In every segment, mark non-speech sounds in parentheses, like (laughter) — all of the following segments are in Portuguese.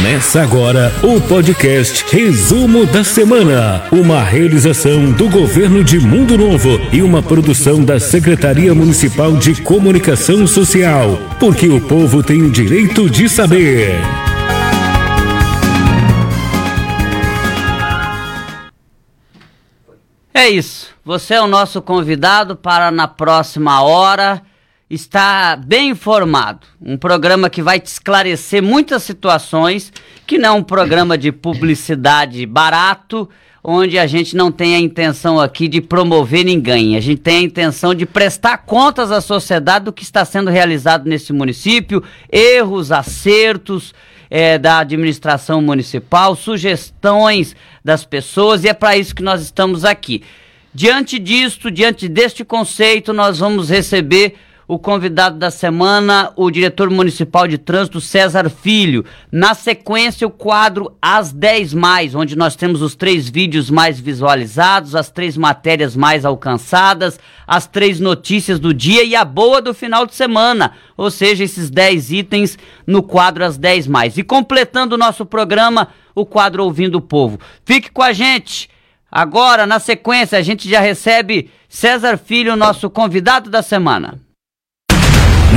Começa agora o podcast Resumo da Semana, uma realização do governo de Mundo Novo e uma produção da Secretaria Municipal de Comunicação Social, porque o povo tem o direito de saber. É isso. Você é o nosso convidado para na próxima hora estar bem informado. Um programa que vai te esclarecer muitas situações, que não é um programa de publicidade barato, onde a gente não tem a intenção aqui de promover ninguém. A gente tem a intenção de prestar contas à sociedade do que está sendo realizado nesse município, erros, acertos é, da administração municipal, sugestões das pessoas, e é para isso que nós estamos aqui. Diante disto, diante deste conceito, nós vamos receber o convidado da semana, o diretor municipal de trânsito, César Filho. Na sequência, o quadro As 10 Mais, onde nós temos os três vídeos mais visualizados, as três matérias mais alcançadas, as três notícias do dia e a boa do final de semana. Ou seja, esses 10 itens no quadro As 10 Mais. E completando o nosso programa, o quadro Ouvindo o Povo. Fique com a gente. Agora, na sequência, a gente já recebe César Filho, nosso convidado da semana.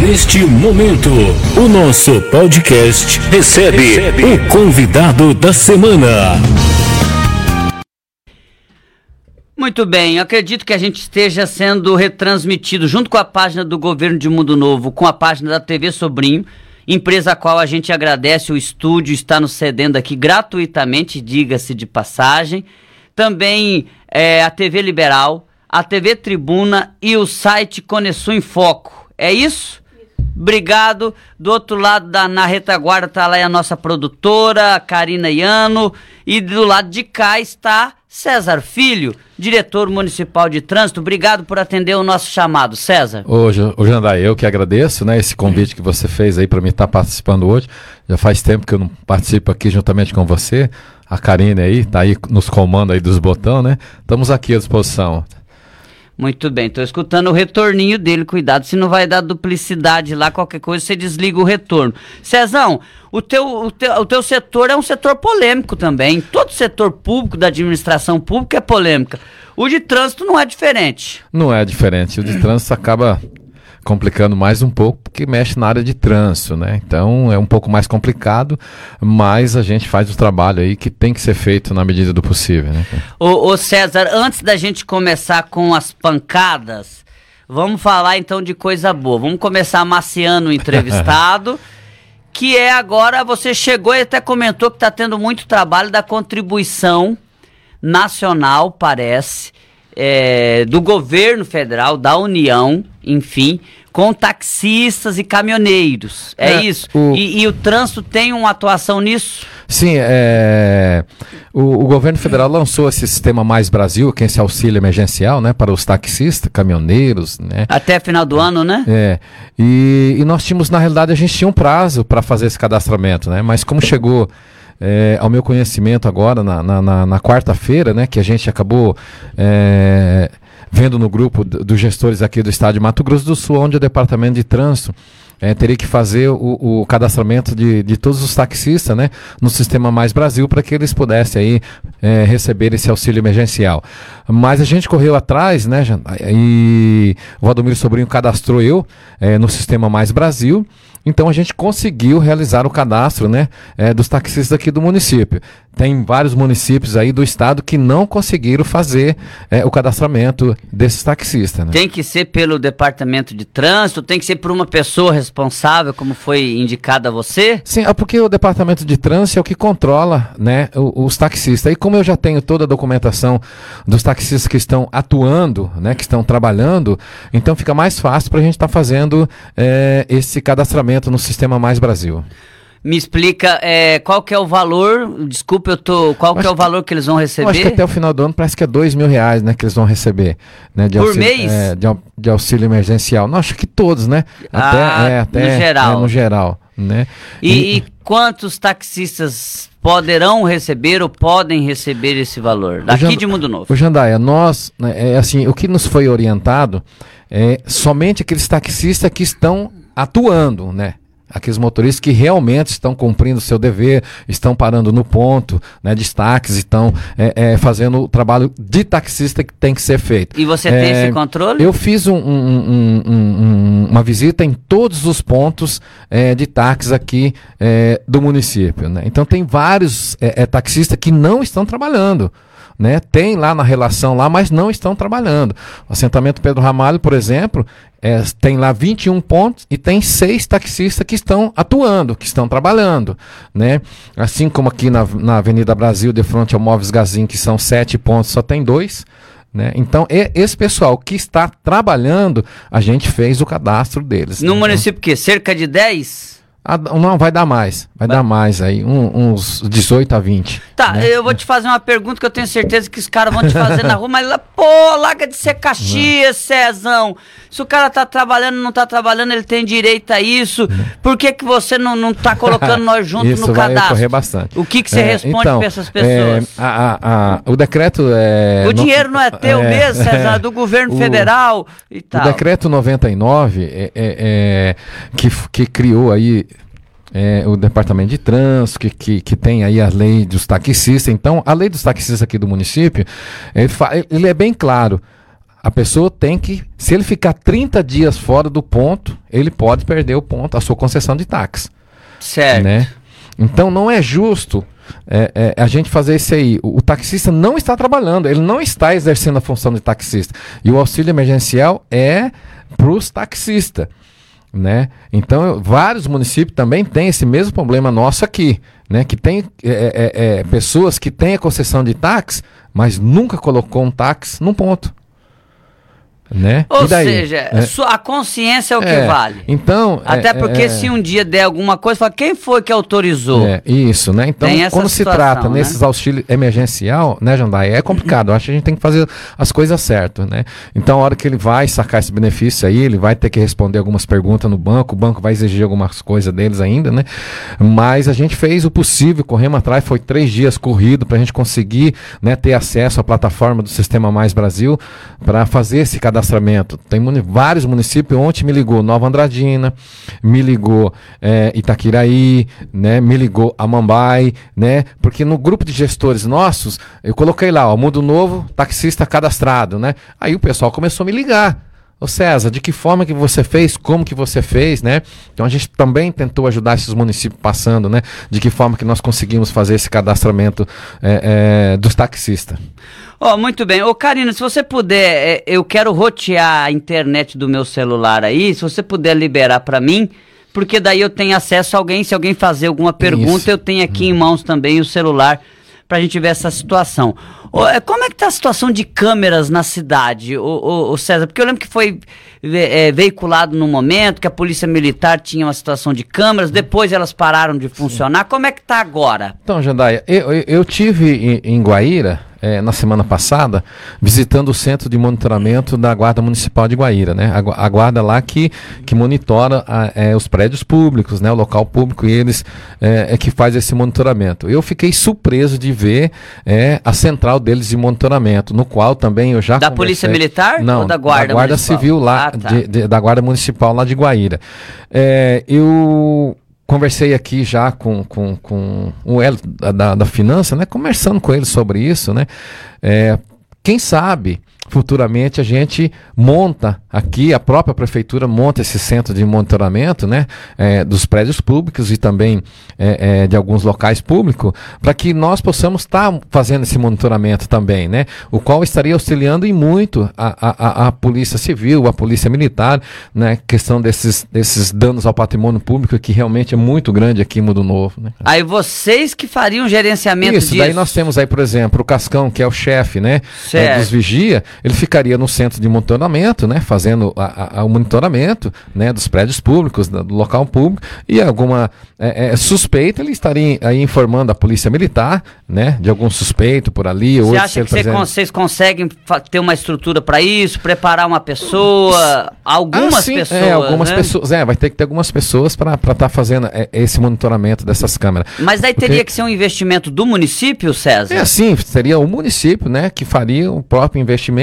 Neste momento, o nosso podcast recebe, recebe, o convidado da semana. Muito bem, acredito que a gente esteja sendo retransmitido junto com a página do Governo de Mundo Novo, com a página da TV Sobrinho, empresa a qual a gente agradece o estúdio está nos cedendo aqui gratuitamente, diga-se de passagem. Também é, a TV Liberal, a TV Tribuna e o site Conexão em Foco. É isso? Obrigado. Do outro lado, da, na retaguarda, está lá a nossa produtora, Karina Iano. E do lado de cá está César Filho, diretor municipal de trânsito. Obrigado por atender o nosso chamado, César. Hoje André, eu que agradeço, né, esse convite que você fez aí para mim estar tá participando hoje. Já faz tempo que eu não participo aqui juntamente com você. A Karine aí, está aí nos comandos aí dos botões, né? Estamos aqui à disposição. Muito bem, estou escutando o retorninho dele, cuidado, se não vai dar duplicidade lá, qualquer coisa, você desliga o retorno. Cezão, o teu, o, teu, o teu setor é um setor polêmico também, todo setor público, da administração pública é polêmica. O de trânsito não é diferente. Não é diferente, o de trânsito acaba complicando mais um pouco, porque mexe na área de trânsito, né? Então é um pouco mais complicado, mas a gente faz o trabalho aí que tem que ser feito na medida do possível, né? Ô, ô César, antes da gente começar com as pancadas, vamos falar então de coisa boa. Vamos começar amaciando o entrevistado. (laughs) que é agora, você chegou e até comentou que está tendo muito trabalho da contribuição nacional, parece, é, do governo federal, da União, enfim, com taxistas e caminhoneiros. É, é isso? O... E, e, o trânsito tem uma atuação nisso? Sim, é... o, o, governo federal lançou esse sistema Mais Brasil, que é esse auxílio emergencial, né, para os taxistas, caminhoneiros, né? Até final do ano, né? É. E, e nós tínhamos, na realidade, a gente tinha um prazo para fazer esse cadastramento, né? Mas como chegou é, ao meu conhecimento agora, na, na, na, na quarta-feira, né, que a gente acabou é, vendo no grupo dos gestores aqui do estado de Mato Grosso do Sul, onde o departamento de trânsito é, teria que fazer o, o cadastramento de, de, todos os taxistas né, no Sistema Mais Brasil para que eles pudessem aí, é, receber esse auxílio emergencial. Mas a gente correu atrás, né, e o Valdomiro Sobrinho cadastrou eu é, no Sistema Mais Brasil. Então a gente conseguiu realizar o cadastro né, é, dos taxistas aqui do município. Tem vários municípios aí do estado que não conseguiram fazer é, o cadastramento desses taxistas. Né? Tem que ser pelo departamento de trânsito, tem que ser por uma pessoa responsável, como foi indicado a você? Sim, é porque o departamento de trânsito é o que controla né, os, taxistas. E como eu já tenho toda a documentação dos taxistas que estão atuando, né, que estão trabalhando, então fica mais fácil para a gente estar tá fazendo é, esse cadastramento no Sistema Mais Brasil. Me explica é, qual que é o valor, desculpa, eu tô. Qual que é o valor que eles vão receber? acho que até o final do ano parece que é dois mil reais, né? Que eles vão receber. Né, de Por auxílio, mês? É, de, de, auxílio emergencial. Não, acho que todos, né? Até, ah, é, até no geral. É, no geral. Né? E, e, e quantos taxistas poderão receber ou podem receber esse valor? Daqui Jand... de Mundo Novo. O Jandaia, nós, né, é assim, o que nos foi orientado é somente aqueles taxistas que estão atuando, né? Aqueles motoristas que realmente estão cumprindo o seu dever, estão parando no ponto, né, destaques, estão é, é, fazendo o trabalho de taxista que tem que ser feito. E você tem É, esse controle? Eu fiz um- um- um- um- uma visita em todos os pontos é, de táxis aqui é, do município. né? Então tem vários é, taxistas que não estão trabalhando. Né? Tem lá na relação lá, mas não estão trabalhando. O assentamento Pedro Ramalho, por exemplo, é, tem lá 21 pontos e tem seis taxistas que estão atuando, que estão trabalhando. Né? Assim como aqui na, na Avenida Brasil, de frente ao Móveis Gazin, que são sete pontos, só tem dois. Né? Então, esse pessoal que está trabalhando, a gente fez o cadastro deles. No né? município que? Cerca de 10? Ah, não, vai dar mais. Vai, dar mais aí, um- uns 18 a 20. Tá, né? eu vou te fazer uma pergunta que eu tenho certeza que os caras vão te fazer na rua, mas lá, pô, larga de ser Caxias, Cezão. Se o cara tá trabalhando, não tá trabalhando, ele tem direito a isso. Por que, que você não, não tá colocando nós juntos no vai cadastro? ocorrer bastante. O que, que você É, responde então, pra essas pessoas? é, a- a- a- o decreto é. o dinheiro não é teu é, mesmo, César, é do governo o- federal e O tal. decreto 99 é, é- é, que, que criou aí é, o departamento de trânsito, que, que, que tem aí a lei dos taxistas. Então, a lei dos taxistas aqui do município, ele, ele é bem claro. A pessoa tem que, se ele ficar 30 dias fora do ponto, ele pode perder o ponto, a sua concessão de táxi Certo. né? Então não é justo é, é, a gente fazer isso aí. O, o taxista não está trabalhando, ele não está exercendo a função de taxista. E o auxílio emergencial é para os taxistas. Né? Então, eu- vários municípios também têm esse mesmo problema nosso aqui, né? Que tem é, é, é, pessoas que têm a concessão de táxi, mas nunca colocou um táxi num ponto. Né? Ou seja, É. sua- a consciência é o que É, vale. Então, Até é, porque é, se um dia der alguma coisa, fala, quem foi que autorizou? É, isso, né? Então, quando se situação, trata né? nesses auxílios emergencial, né, Jandai, é complicado. Eu acho que a gente tem que fazer as coisas certas, né? Então, a hora que ele vai sacar esse benefício aí, ele vai ter que responder algumas perguntas no banco, o banco vai exigir algumas coisas deles ainda, né? Mas a gente fez o possível, corremos atrás, foi três dias corrido para a gente conseguir né, ter acesso à plataforma do Sistema Mais Brasil para fazer esse cadastramento. Tem muni- vários municípios, ontem me ligou Nova Andradina, me ligou eh, Itaquiraí, né, me ligou Amambai, né, porque no grupo de gestores nossos, eu coloquei lá, ó, Mundo Novo, taxista cadastrado, né, aí o pessoal começou a me ligar. Ô César, de que forma que você fez, como que você fez, né? Então a gente também tentou ajudar esses municípios passando, né? De que forma que nós conseguimos fazer esse cadastramento eh, eh, dos taxistas. Ó, muito bem. Ô, Karina, se você puder, é, eu quero rotear a internet do meu celular aí, se você puder liberar pra mim, porque daí eu tenho acesso a alguém, se alguém fazer alguma pergunta, Isso. eu tenho aqui em mãos também o celular pra gente ver essa situação. É, como é que tá a situação de câmeras na cidade, ô, ô, ô, César? Porque eu lembro que foi é, veiculado no momento que a polícia militar tinha uma situação de câmeras, depois elas pararam de funcionar. Como é que tá agora? Então, Jandaia, eu, eu, eu tive em, em Guaíra, eh, na semana passada, visitando o centro de monitoramento da Guarda Municipal de Guaíra, né? A, a guarda lá que, que monitora a- eh, os prédios públicos, né? O local público e eles eh, é que faz esse monitoramento. Eu fiquei surpreso de ver eh, a central de monitoramento, no qual também eu já Da Polícia conversei- Militar Não, ou da Guarda Guarda Municipal? Civil lá, Ah, tá. de- de- da Guarda Municipal lá de Guaíra. É, eu conversei aqui já com, com, com o Hélio da, da, da Finança, né? Conversando com ele sobre isso, né? É, quem sabe futuramente a gente monta aqui, a própria prefeitura monta esse centro de monitoramento né, é, dos prédios públicos e também é, é, de alguns locais públicos, para que nós possamos estar fazendo esse monitoramento também, né, o qual estaria auxiliando em muito a, a, a, Polícia Civil, a Polícia Militar, né, questão desses, desses danos ao patrimônio público que realmente é muito grande aqui em Mundo Novo. Né. Aí vocês que fariam gerenciamento Isso, disso. daí nós temos aí, por exemplo, o Cascão, que é o chefe, né, é, dos vigia, ele ficaria no centro de monitoramento, né, fazendo a- a- o monitoramento, né, dos prédios públicos, do local público, e alguma é, é, suspeita, ele estaria aí informando a polícia militar, né, de algum suspeito por ali, Você se acha que você fazendo- vocês conseguem ter uma estrutura para isso, preparar uma pessoa, algumas Ah, sim, pessoas, É, algumas né? pessoas. É, vai ter que ter algumas pessoas para estar fazendo é, esse monitoramento dessas câmeras. Mas daí Porque- teria que ser um investimento do município, César? É assim, seria o município, né, que faria o próprio investimento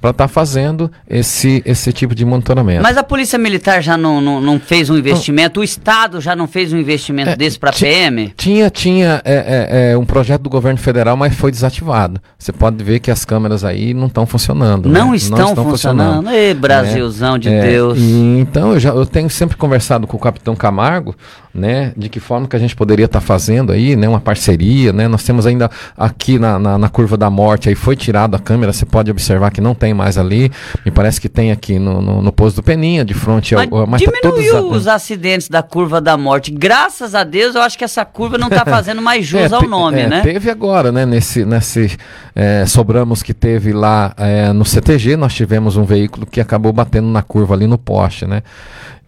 para estar tá fazendo esse, esse tipo de monitoramento. Mas a Polícia Militar já não, não, não fez um investimento, o Estado já não fez um investimento é, desse para a PM? Tinha, tinha é, é, é, um projeto do governo federal, mas foi desativado. Você pode ver que as câmeras aí não estão funcionando. Não, né? estão, não estão funcionando. funcionando. Ei, Brasilzão de é, Deus. E, então, eu, já, eu tenho sempre conversado com o capitão Camargo, né, de que forma que a gente poderia estar tá fazendo aí, né, uma parceria, né, nós temos ainda aqui na, na, na, curva da morte, aí foi tirado a câmera, você pode observar que não tem mais ali, me parece que tem aqui no, no, no posto do Peninha, de frente ao... Mas, tá diminuiu os acidentes da curva da morte, graças a Deus eu acho que essa curva não está (laughs) fazendo mais jus é, ao nome, é, né? Teve agora, né, nesse, nesse é, sobramos que teve lá é, no CTG, nós tivemos um veículo que acabou batendo na curva ali no poste, né,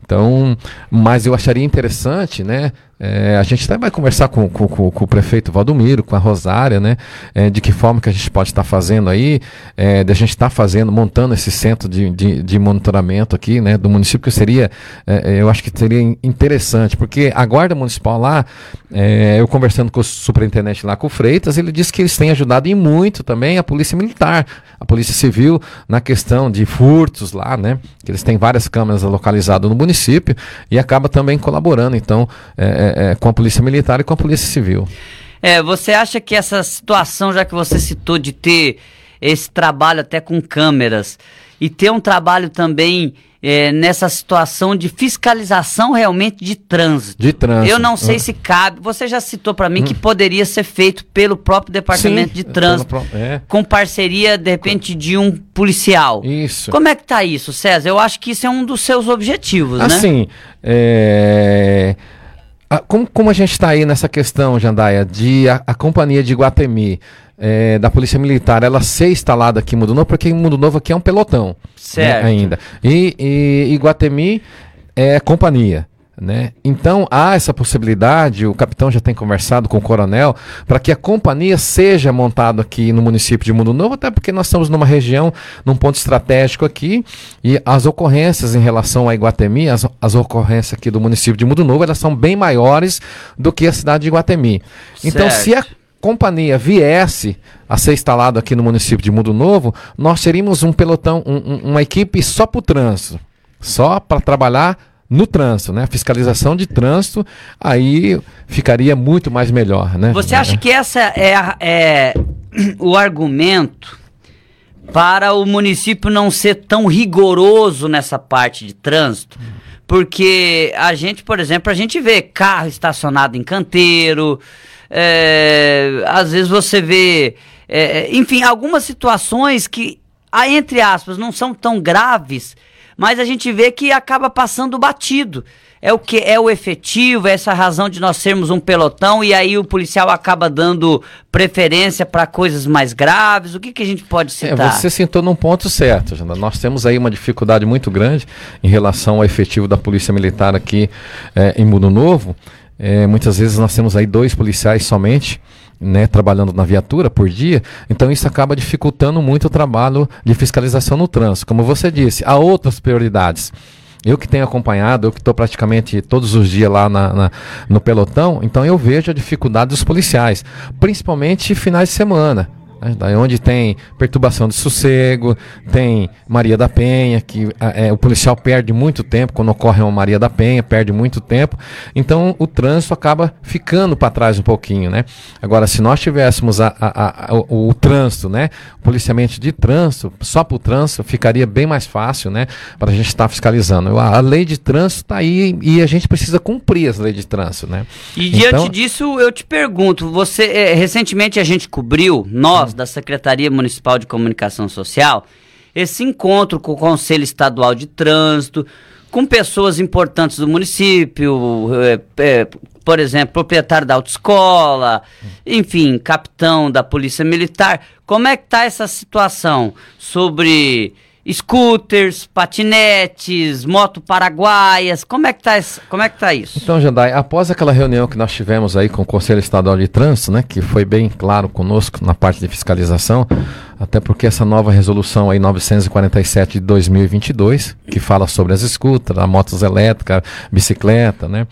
então, mas eu acharia interessante, né, é, a gente vai conversar com, com, com, o prefeito Valdomiro, com a Rosária, né? É, de que forma que a gente pode estar tá fazendo aí, é, de a gente estar tá fazendo, montando esse centro de, de, de, monitoramento aqui, né? Do município, que seria, é, é, eu acho que seria interessante, porque a Guarda Municipal lá, é, eu conversando com o superintendente lá, com o Freitas, ele disse que eles têm ajudado em muito também a Polícia Militar, a Polícia Civil, na questão de furtos lá, né? Que eles têm várias câmeras localizadas no município e acaba também colaborando, então, é, é, com a Polícia Militar e com a Polícia Civil. É, você acha que essa situação, já que você citou de ter esse trabalho até com câmeras e ter um trabalho também é, nessa situação de fiscalização realmente de trânsito. De trânsito. Eu não sei hum. se cabe. Você já citou para mim hum. que poderia ser feito pelo próprio departamento Sim, de trânsito, é. com parceria de repente de um policial. Isso. Como é que tá isso, César? Eu acho que isso é um dos seus objetivos, assim, né? Assim, é ah, como, como a gente está aí nessa questão, Jandaia, de a, a companhia de Guatemi, é, da Polícia Militar, ela ser instalada aqui em Mundo Novo, porque em Mundo Novo aqui é um pelotão né, certo. Né, ainda. E, e, e Guatemi é companhia. Né? Então há essa possibilidade, o capitão já tem conversado com o coronel, para que a companhia seja montada aqui no município de Mundo Novo, até porque nós estamos numa região, num ponto estratégico aqui, e as ocorrências em relação a Iguatemi, as, as ocorrências aqui do município de Mundo Novo, elas são bem maiores do que a cidade de Iguatemi. Então, se a companhia viesse a ser instalada aqui no município de Mundo Novo, nós teríamos um pelotão, um, um, uma equipe só para o trânsito, só para trabalhar no trânsito, né? Fiscalização de trânsito, aí ficaria muito mais melhor, né? Você acha que essa é, é (clears throat) o argumento para o município não ser tão rigoroso nessa parte de trânsito? Porque a gente, por exemplo, a gente vê carro estacionado em canteiro, é, às vezes você vê, é, enfim, algumas situações que, entre aspas, não são tão graves, mas a gente vê que acaba passando batido. É o que é o efetivo, é essa razão de nós sermos um pelotão e aí o policial acaba dando preferência para coisas mais graves. O que, que a gente pode é, citar? É, você sentou num ponto certo, Jana. Nós temos aí uma dificuldade muito grande em relação ao efetivo da Polícia Militar aqui é, em Mundo Novo. É, muitas vezes nós temos aí dois policiais somente né, trabalhando na viatura por dia, então isso acaba dificultando muito o trabalho de fiscalização no trânsito. Como você disse, há outras prioridades. Eu que tenho acompanhado, eu que estou praticamente todos os dias lá na, na, no pelotão, então eu vejo a dificuldade dos policiais, principalmente finais de semana. Né? Daí onde tem perturbação de sossego, tem Maria da Penha, que é, o policial perde muito tempo quando ocorre uma Maria da Penha, perde muito tempo. Então o trânsito acaba ficando para trás um pouquinho, né? Agora, se nós tivéssemos a, a, a, o, o, trânsito, né? O policiamento de trânsito, só para o trânsito, ficaria bem mais fácil, né? Para a gente estar tá fiscalizando. A, lei de trânsito está aí e a gente precisa cumprir as leis de trânsito, né? E então, diante disso, eu te pergunto, você é, recentemente a gente cobriu, nós, da Secretaria Municipal de Comunicação Social, esse encontro com o Conselho Estadual de Trânsito, com pessoas importantes do município, é, é, por exemplo, proprietário da autoescola, enfim, capitão da Polícia Militar. Como é que está essa situação sobre scooters, patinetes, moto paraguaias, como é que tá, como é que tá isso? Então, Jandai, após aquela reunião que nós tivemos aí com o Conselho Estadual de Trânsito, né, que foi bem claro conosco na parte de fiscalização, até porque essa nova resolução aí 947 de 2022, que fala sobre as scooters, as motos elétricas, bicicleta, né?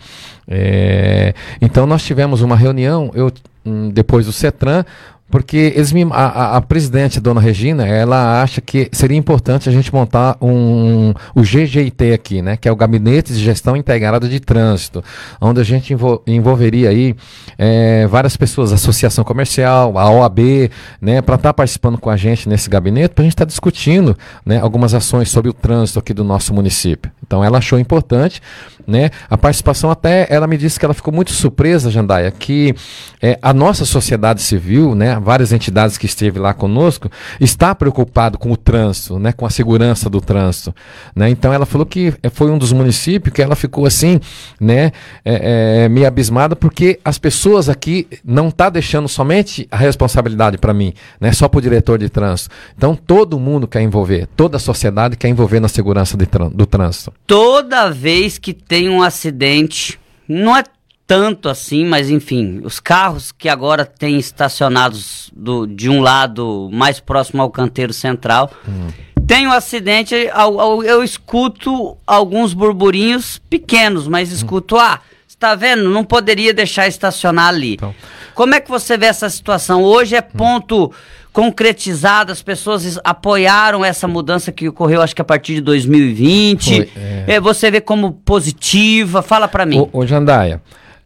É, então nós tivemos uma reunião, eu hum, depois do CETRAN, porque eles me, a, a, presidente, dona Regina, ela acha que seria importante a gente montar um, o GGIT aqui, né? Que é o Gabinete de Gestão Integrada de Trânsito, onde a gente envol, envolveria aí é, várias pessoas, Associação Comercial, a OAB, né? Para estar tá participando com a gente nesse gabinete, para a gente estar tá discutindo né, algumas ações sobre o trânsito aqui do nosso município. Então ela achou importante, né? A participação até, ela me disse que ela ficou muito surpresa, Jandaia, que é, a nossa sociedade civil, né? Várias entidades que esteve lá conosco, está preocupado com o trânsito, né? Com a segurança do trânsito, né? Então ela falou que foi um dos municípios que ela ficou assim, né? É, é, meio abismada porque as pessoas aqui não tá deixando somente a responsabilidade para mim, né? Só para o diretor de trânsito. Então todo mundo quer envolver, toda a sociedade quer envolver na segurança do trânsito toda vez que tem um acidente, não é tanto assim, mas enfim, os carros que agora têm estacionados do, de um lado mais próximo ao canteiro central, hum. tem um acidente, eu, eu, escuto alguns burburinhos pequenos, mas escuto, hum. ah, está vendo? Não poderia deixar estacionar ali. Então. Como é que você vê essa situação? Hoje é ponto. Hum concretizado, as pessoas apoiaram essa mudança que ocorreu, acho que a partir de 2020. Foi, é. É, você vê como positiva, fala para mim. Ô, ô Jandaia,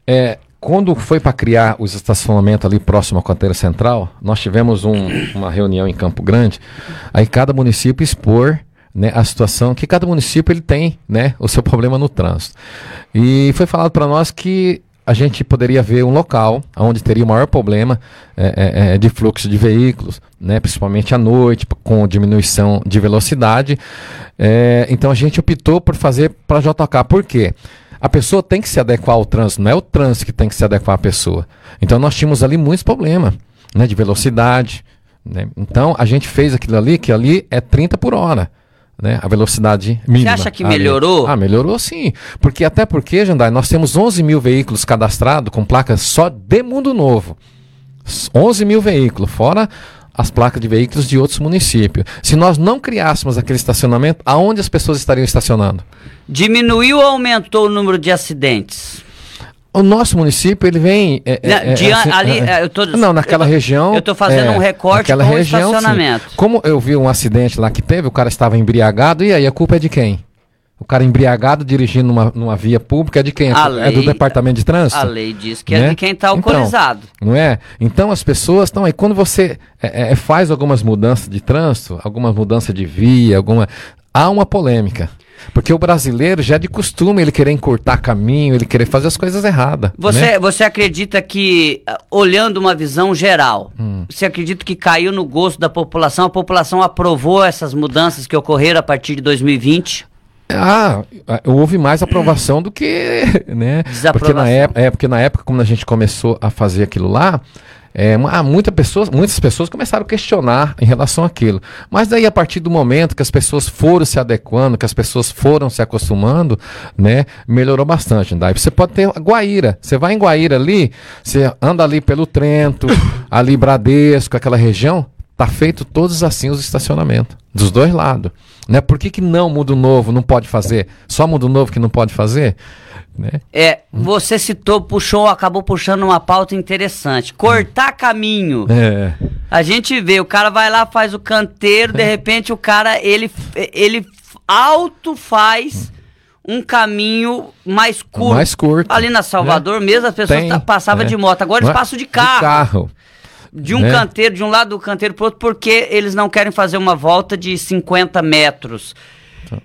é, quando foi para criar os estacionamentos ali próximo à canteira central, nós tivemos um, uma reunião em Campo Grande, aí cada município expor né, a situação que cada município ele tem né, o seu problema no trânsito. E foi falado para nós que a gente poderia ver um local onde teria o maior problema é, é, é, de fluxo de veículos, né, principalmente à noite, com diminuição de velocidade. É, então a gente optou por fazer para JK. Por quê? A pessoa tem que se adequar ao trânsito, não é o trânsito que tem que se adequar à pessoa. Então nós tínhamos ali muitos problemas né, de velocidade. Né? Então a gente fez aquilo ali, que ali é 30 por hora né, a velocidade mínima. Você acha que melhorou? Ah, melhorou sim. Porque até porque, Jandai, nós temos 11 mil veículos cadastrados com placas só de Mundo Novo. 11 mil veículos, fora as placas de veículos de outros municípios. Se nós não criássemos aquele estacionamento, aonde as pessoas estariam estacionando? Diminuiu ou aumentou o número de acidentes? O nosso município, ele vem. É, é, é de, assim, ali, é, eu tô, não, naquela eu, região. Eu estou fazendo um recorte com região, estacionamento. Sim. Como eu vi um acidente lá que teve, o cara estava embriagado, e aí a culpa é de quem? O cara embriagado dirigindo numa, numa via pública é de quem? A é lei, do departamento de trânsito? A lei diz que é né? é de quem está alcoolizado. Então, não é? Então as pessoas estão aí. Quando você é, faz algumas mudanças de trânsito, algumas mudanças de via, alguma. Há uma polêmica. Porque o brasileiro já é de costume ele querer encurtar caminho, ele querer fazer as coisas erradas. Você, né? você acredita que, ah, olhando uma visão geral, hum. você acredita que caiu no gosto da população? A população aprovou essas mudanças que ocorreram a partir de 2020? Ah, houve mais aprovação do que, (laughs) né? Porque na, época, é, porque na época, quando a gente começou a fazer aquilo lá, é, ah, muita pessoas, muitas pessoas começaram a questionar em relação àquilo. Mas daí, a partir do momento que as pessoas foram se adequando, que as pessoas foram se acostumando, né, melhorou bastante. Daí você pode ter Guaíra. Você vai em Guaíra ali, você anda ali pelo Trento, (laughs) ali Bradesco, aquela região, tá feito todos assim os estacionamentos, dos dois lados. Né? Por que, que não Mundo Novo não pode fazer? Só Mundo Novo que não pode fazer? Né? É, você citou, puxou, acabou puxando uma pauta interessante. Cortar caminho. É. A gente vê, o cara vai lá, faz o canteiro, de é. repente o cara, ele, ele auto faz um caminho mais curto. Mais curto. Ali na Salvador é. mesmo, as pessoas Tem, passavam é. de moto. Agora eles passam de carro. De carro. De um né? canteiro, de um lado do canteiro pro outro, porque eles não querem fazer uma volta de 50 metros.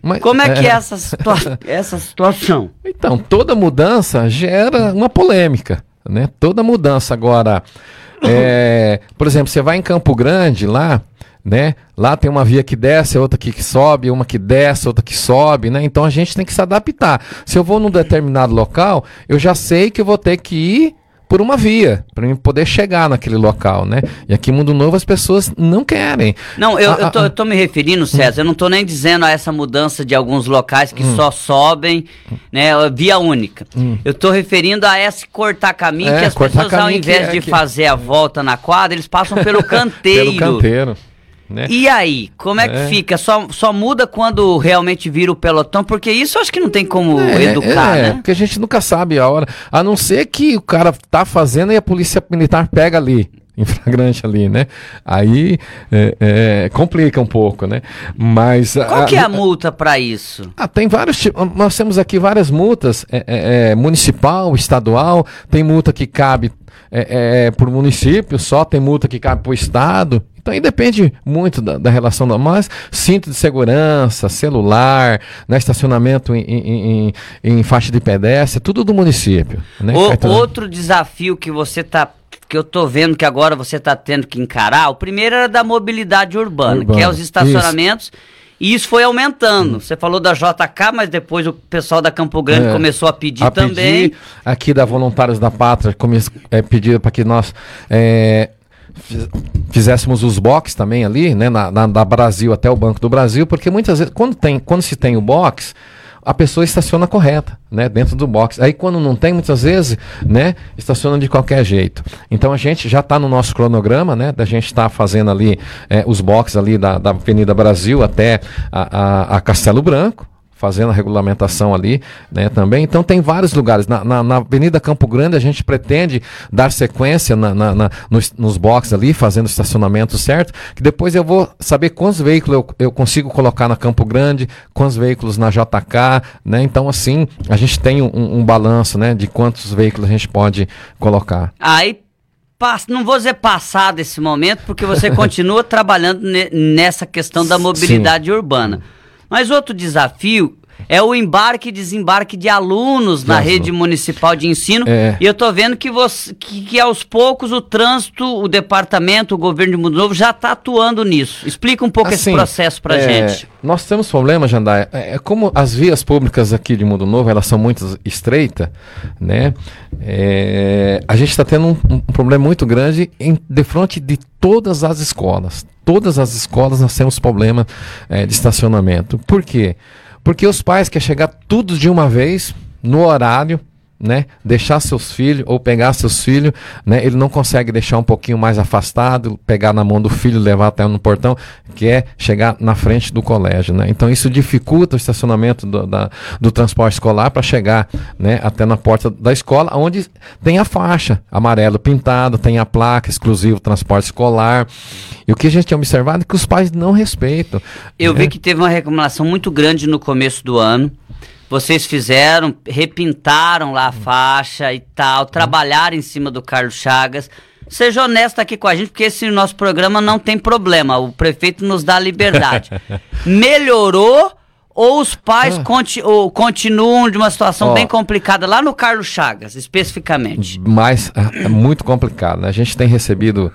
Mas, Como é, é, que é essa, situa (laughs) essa situação? Então, toda mudança gera uma polêmica, né? Toda mudança agora, é, por exemplo, você vai em Campo Grande lá, né? Lá tem uma via que desce, outra que sobe, uma que desce, outra que sobe, né? Então a gente tem que se adaptar. Se eu vou num determinado local, eu já sei que eu vou ter que ir por uma via, para mim poder chegar naquele local, né? E aqui Mundo Novo as pessoas não querem. Não, eu, ah, eu, tô, ah, eu tô me referindo, César, hum. eu não tô nem dizendo a essa mudança de alguns locais que hum. só sobem, né, via única. Hum. Eu tô referindo a esse cortar caminho é, que as pessoas ao invés é de que... fazer a volta na quadra, eles passam pelo (laughs) canteiro. pelo canteiro. Né? E aí, como é, é, que fica? Só, só muda quando realmente vira o pelotão? Porque isso eu acho que não tem como é, educar, é, né? Porque a gente nunca sabe a hora. A não ser que o cara tá fazendo e a polícia militar pega ali. em flagrante ali, né? Aí é, é, complica um pouco, né? Mas qual a, que é a multa para isso? Ah, tem vários tipos. Nós temos aqui várias multas, é, é, é municipal, estadual. Tem multa que cabe é, é, por município, só tem multa que cabe para o estado. Então aí depende muito da, da relação da mas cinto de segurança, celular, né, estacionamento em, em, em, em faixa de pedestre, tudo do município. Né? O, outro desafio que você está que eu tô vendo que agora você está tendo que encarar, o primeiro era da mobilidade urbana, urbana. que é os estacionamentos. Isso. E isso foi aumentando. Hum. Você falou da JK, mas depois o pessoal da Campo Grande é, começou a pedir a também. Pedir, aqui da Voluntários da Pátria, é, pediram para que nós é, fizéssemos os box também ali, né, na, na, da Brasil até o Banco do Brasil, porque muitas vezes, quando, tem, quando se tem o box, a pessoa estaciona correta, né, dentro do box. Aí quando não tem, muitas vezes, né, estaciona de qualquer jeito. Então a gente já está no nosso cronograma, né, da gente estar tá fazendo ali é, os boxes ali da, da Avenida Brasil até a, a, a Castelo Branco, fazendo a regulamentação ali né, também. Então tem vários lugares. Na, na, na, Avenida Campo Grande a gente pretende dar sequência na, na nos, nos boxes ali, fazendo o estacionamento certo, que depois eu vou saber quantos veículos eu, eu consigo colocar na Campo Grande, quantos veículos na JK, né? Então assim, a gente tem um, um balanço né, de quantos veículos a gente pode colocar. Aí não vou dizer passar desse momento, porque você (laughs) continua trabalhando nessa questão da mobilidade Sim. urbana. Mas outro desafio é o embarque e desembarque de alunos na rede municipal de ensino. É. E eu estou vendo que, você, que, que, aos poucos o trânsito, o departamento, o governo de Mundo Novo já está atuando nisso. Explica um pouco assim, esse processo para é, gente. Nós temos problema, Jandai. É, é, como as vias públicas aqui de Mundo Novo elas são muito estreitas, né? É, a gente está tendo um, um, problema muito grande em, de frente de todas as escolas. Todas as escolas nós temos problema é, de estacionamento. Por quê? Porque os pais querem chegar tudo de uma vez, no horário, né, deixar seus filhos ou pegar seus filhos, né, ele não consegue deixar um pouquinho mais afastado, pegar na mão do filho, levar até no portão, que é chegar na frente do colégio, né? Então isso dificulta o estacionamento do, da, do transporte escolar para chegar, né, até na porta da escola, onde tem a faixa amarelo pintado, tem a placa exclusivo transporte escolar. E o que a gente tem observado é que os pais não respeitam. Eu né? vi que teve uma recomendação muito grande no começo do ano vocês fizeram, repintaram lá a faixa e tal, trabalharam em cima do Carlos Chagas. Seja honesto aqui com a gente, porque esse nosso programa não tem problema. O prefeito nos dá liberdade. (laughs) Melhorou ou os pais ah. conti ou continuam de uma situação oh. bem complicada lá no Carlos Chagas, especificamente? Mas é, é muito complicado. Né? A gente tem recebido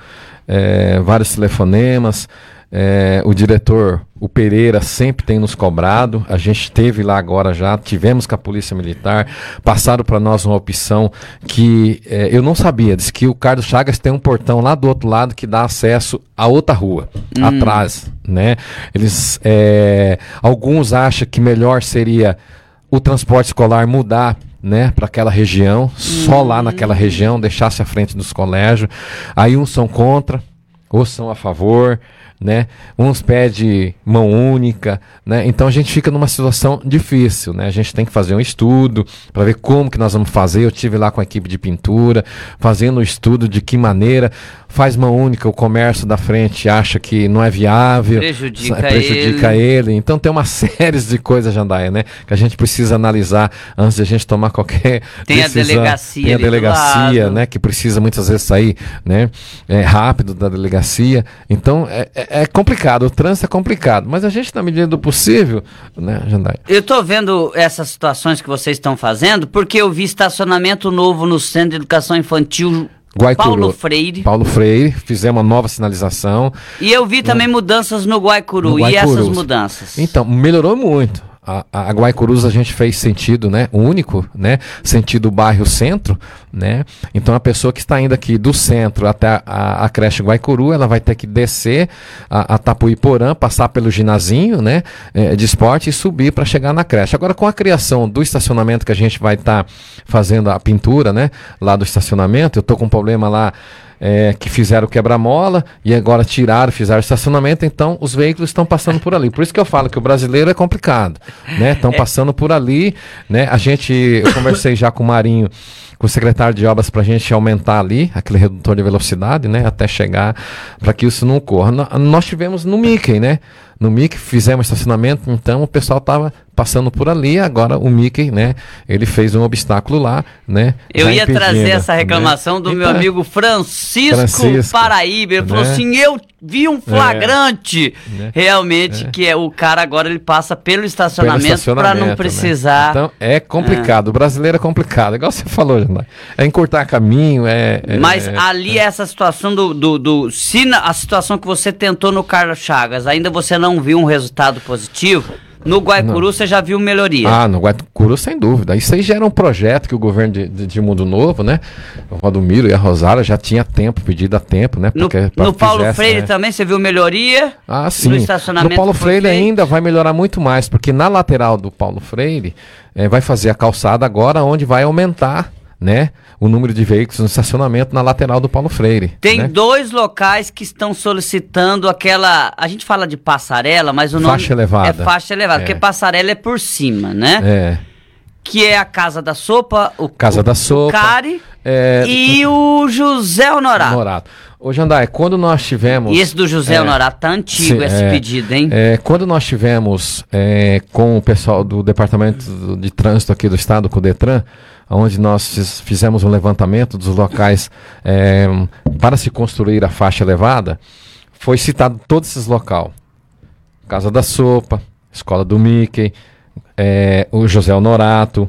é, vários telefonemas. É, o diretor, o Pereira, sempre tem nos cobrado. A gente teve lá agora já, tivemos com a Polícia Militar, passaram para nós uma opção que é, eu não sabia. Diz que o Carlos Chagas tem um portão lá do outro lado que dá acesso a outra rua, hum. atrás. né? Eles, é, alguns acham que melhor seria o transporte escolar mudar né, para aquela região, só lá hum. naquela região, deixasse à frente dos colégios. Aí uns são contra, outros são a favor né? Uns pedem mão única, né? Então a gente fica numa situação difícil, né? A gente tem que fazer um estudo para ver como que nós vamos fazer. Eu tive lá com a equipe de pintura, fazendo o um estudo de que maneira faz mão única, o comércio da frente acha que não é viável, prejudica, prejudica ele. ele. Então tem uma (laughs) série de coisas, Jandaia, né? Que a gente precisa analisar antes de a gente tomar qualquer (laughs) tem decisão. a delegacia, tem a delegacia, né? Que precisa muitas vezes sair, né? É, rápido da delegacia. Então é, é, é complicado, o trânsito é complicado, mas a gente na medida do possível, né, Jandaia? Eu estou vendo essas situações que vocês estão fazendo porque eu vi estacionamento novo no Centro de Educação Infantil Guaicuru. Paulo Freire. Paulo Freire, fizemos uma nova sinalização. E eu vi também né? mudanças no Guaicuru. no Guaicuru. E essas mudanças? Então, melhorou muito a, a Guaicurus a gente fez sentido, né, único, né, sentido bairro centro, né, então a pessoa que está indo aqui do centro até a, a creche Guaicuru, ela vai ter que descer a, a Tapuiporã, passar pelo ginazinho, né, é, de esporte e subir para chegar na creche. Agora com a criação do estacionamento que a gente vai estar tá fazendo a pintura, né, lá do estacionamento, eu tô com um problema lá é, que fizeram quebra-mola e agora tiraram, fizeram estacionamento, então os veículos estão passando por ali. Por isso que eu falo que o brasileiro é complicado, né? Estão passando por ali, né? A gente, eu conversei já com o Marinho com o secretário de obras para a gente aumentar ali aquele redutor de velocidade, né, até chegar para que isso não ocorra. nós tivemos no Mickey, né? No Mickey fizemos estacionamento, então o pessoal estava passando por ali, agora o Mickey, né, ele fez um obstáculo lá, né? Eu ia trazer essa né? reclamação né? do meu então, amigo Francisco, Francisco Paraíba, ele né? falou assim, eu vi um flagrante, é, né? realmente, é. que é o cara agora ele passa pelo estacionamento para não né? precisar. Então é complicado, é. o brasileiro é complicado, igual você falou, Janai. É encurtar caminho, é... é Mas ali essa situação do, do, do... Se na, a situação que você tentou no Carlos Chagas, ainda você não viu um resultado positivo no Guaicuru não. você já viu melhoria? Ah, no Guaicuru sem dúvida. Isso aí já era um projeto que o governo de, de, de Mundo Novo, né? O Rodomiro e a Rosária já tinha tempo, pedido a tempo, né? Porque, no, no Paulo fizesse, Freire né? também você viu melhoria? Ah, sim. No estacionamento No Paulo Freire ainda vai melhorar muito mais, porque na lateral do Paulo Freire é, vai fazer a calçada agora onde vai aumentar né, o número de veículos no estacionamento na lateral do Paulo Freire. Tem né? dois locais que estão solicitando aquela. A gente fala de passarela, mas o nome. Faixa elevada. É faixa elevada, é. porque passarela é por cima, né? É. Que é a Casa da Sopa, o Casa o, da Sopa, o Cari é... e o José Honorato. Honorato. Ô Jandai, quando nós tivemos. E esse do José é, Honorato tá antigo, sim, esse é, pedido, hein? É, quando nós tivemos é, com o pessoal do Departamento de Trânsito aqui do Estado, com o Detran, onde nós fizemos um levantamento dos locais é, para se construir a faixa elevada, foi citado todos esses locais. Casa da Sopa, Escola do Mickey, é, o José Honorato,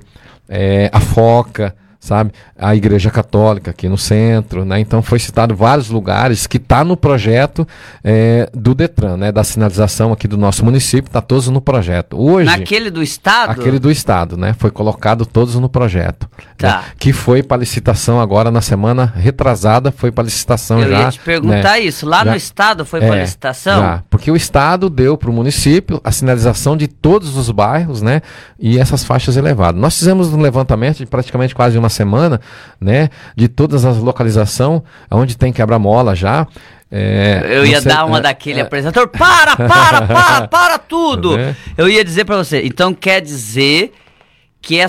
é, a Foca, sabe? A Igreja Católica aqui no centro, né? Então foi citado vários lugares que está no projeto é, do Detran, né? Da sinalização aqui do nosso município, está todos no projeto. Hoje. Naquele do estado. Aquele do estado, né? Foi colocado todos no projeto. Tá. Né? Que foi para licitação agora na semana retrasada, foi para licitação Eu já. Eu ia te perguntar né? isso. Lá já, no estado foi é, para licitação? Já, porque o estado deu para o município a sinalização de todos os bairros, né? E essas faixas elevadas. Nós fizemos um levantamento de praticamente quase uma semana, né? De todas as localizações, onde tem quebra-mola já. É, eu ia sei, dar uma é, daquele é, apresentador. Para, para, (laughs) para, para tudo! É. Eu ia dizer para você. Então quer dizer que é,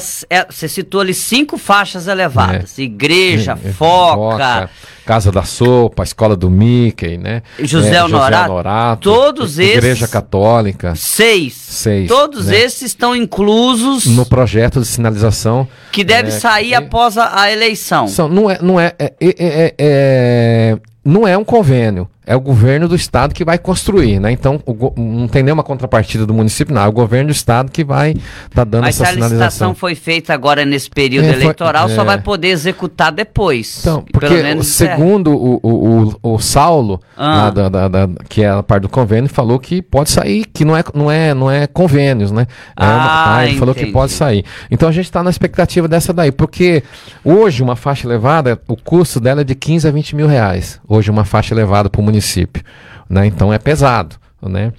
você citou ali cinco faixas elevadas: é. igreja, é, foca, Casa da Sopa, Escola do Mickey, né? José, é, Honorato, José Honorato, todos esses. Igreja Católica. Seis. Seis. Todos né? esses estão inclusos no projeto de sinalização que deve sair que, após a, a, eleição. São, não é, não é, é não é um convênio é o governo do estado que vai construir, né? Então, o, não tem nenhuma contrapartida do município, não. É o governo do estado que vai estar tá dando Mas essa sinalização. Mas a licitação foi feita agora nesse período é, eleitoral, foi, só é... vai poder executar depois. Então, porque menos, segundo é. o, o, o, o Saulo, ah. da, da, da, que é a parte do convênio, falou que pode sair, que não é, não é, não é convênios, né? É ah, uma? Ele entendi. falou que pode sair. Então, a gente está na expectativa dessa daí, porque hoje uma faixa elevada, o custo dela é de 15 a 20 mil reais. Hoje uma faixa elevada para o município. Né? Então é pesado. Né?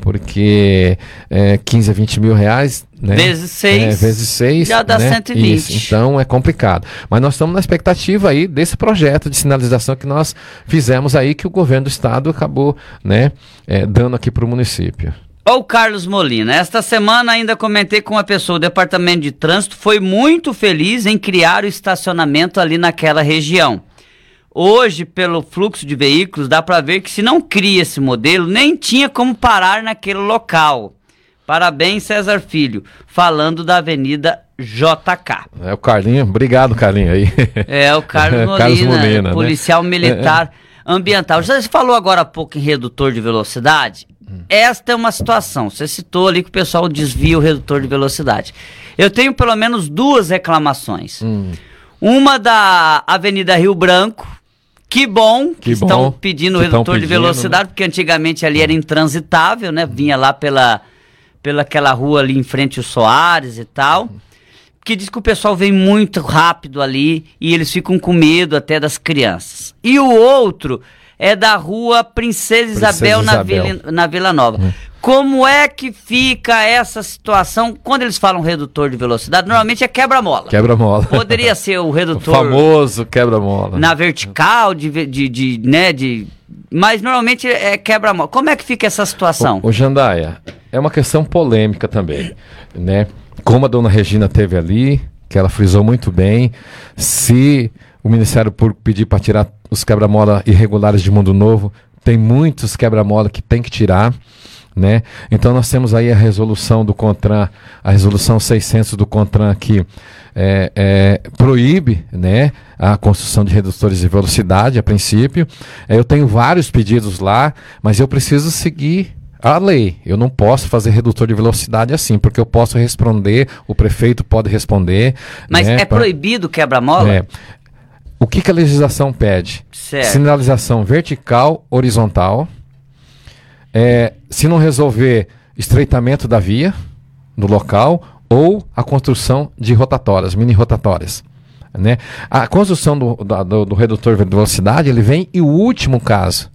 Porque é, 15 a 20 mil reais. Né? Vezes 6. É, vezes 6. Já dá né? 120. Isso, então é complicado. Mas nós estamos na expectativa aí desse projeto de sinalização que nós fizemos aí, que o governo do estado acabou né, é, dando aqui para o município. Ô Carlos Molina, esta semana ainda comentei com uma pessoa, o departamento de trânsito foi muito feliz em criar o estacionamento ali naquela região. Hoje, pelo fluxo de veículos, dá para ver que se não cria esse modelo, nem tinha como parar naquele local. Parabéns, César Filho, falando da Avenida JK. É o Carlinho, obrigado, Carlinho aí. É o (laughs) Carlos Molina, Carlos Molina né? policial né? militar é, é. ambiental. Você falou agora há pouco em redutor de velocidade. Hum. Esta é uma situação. Você citou ali que o pessoal desvia o redutor de velocidade. Eu tenho pelo menos duas reclamações. Hum. Uma da Avenida Rio Branco, que bom que, que estão pedindo que redutor pedindo, de velocidade, né? porque antigamente ali era intransitável, né? Vinha lá pela, pela aquela rua ali em frente ao Soares e tal. Que diz que o pessoal vem muito rápido ali e eles ficam com medo até das crianças. E o outro é da rua Princesa, Princesa Isabel, Isabel. Na, Vila, na Vila Nova. Hum. Como é que fica essa situação quando eles falam redutor de velocidade? Normalmente é quebra-mola. Quebra-mola. Poderia (laughs) ser o redutor. O famoso quebra-mola. Na vertical, de, de, de, né, de. Mas normalmente é quebra-mola. Como é que fica essa situação? O, o Jandaia, é uma questão polêmica também, né? Como a dona Regina teve ali, que ela frisou muito bem, se o Ministério Público pedir para tirar os quebra-mola irregulares de Mundo Novo, tem muitos quebra-mola que tem que tirar. Né? Então nós temos aí a resolução do CONTRAN, a resolução 600 do CONTRAN que é, é, proíbe né, a construção de redutores de velocidade a princípio. É, eu tenho vários pedidos lá, mas eu preciso seguir a lei. Eu não posso fazer redutor de velocidade assim, porque eu posso responder, o prefeito pode responder. Mas né, é pra... proibido quebra-mola? É. O que, que a legislação pede? Certo. Sinalização vertical, horizontal é, se não resolver estreitamento da via no local ou a construção de rotatórias, mini rotatórias. Né? A construção do, do, do redutor de velocidade ele vem e o último caso.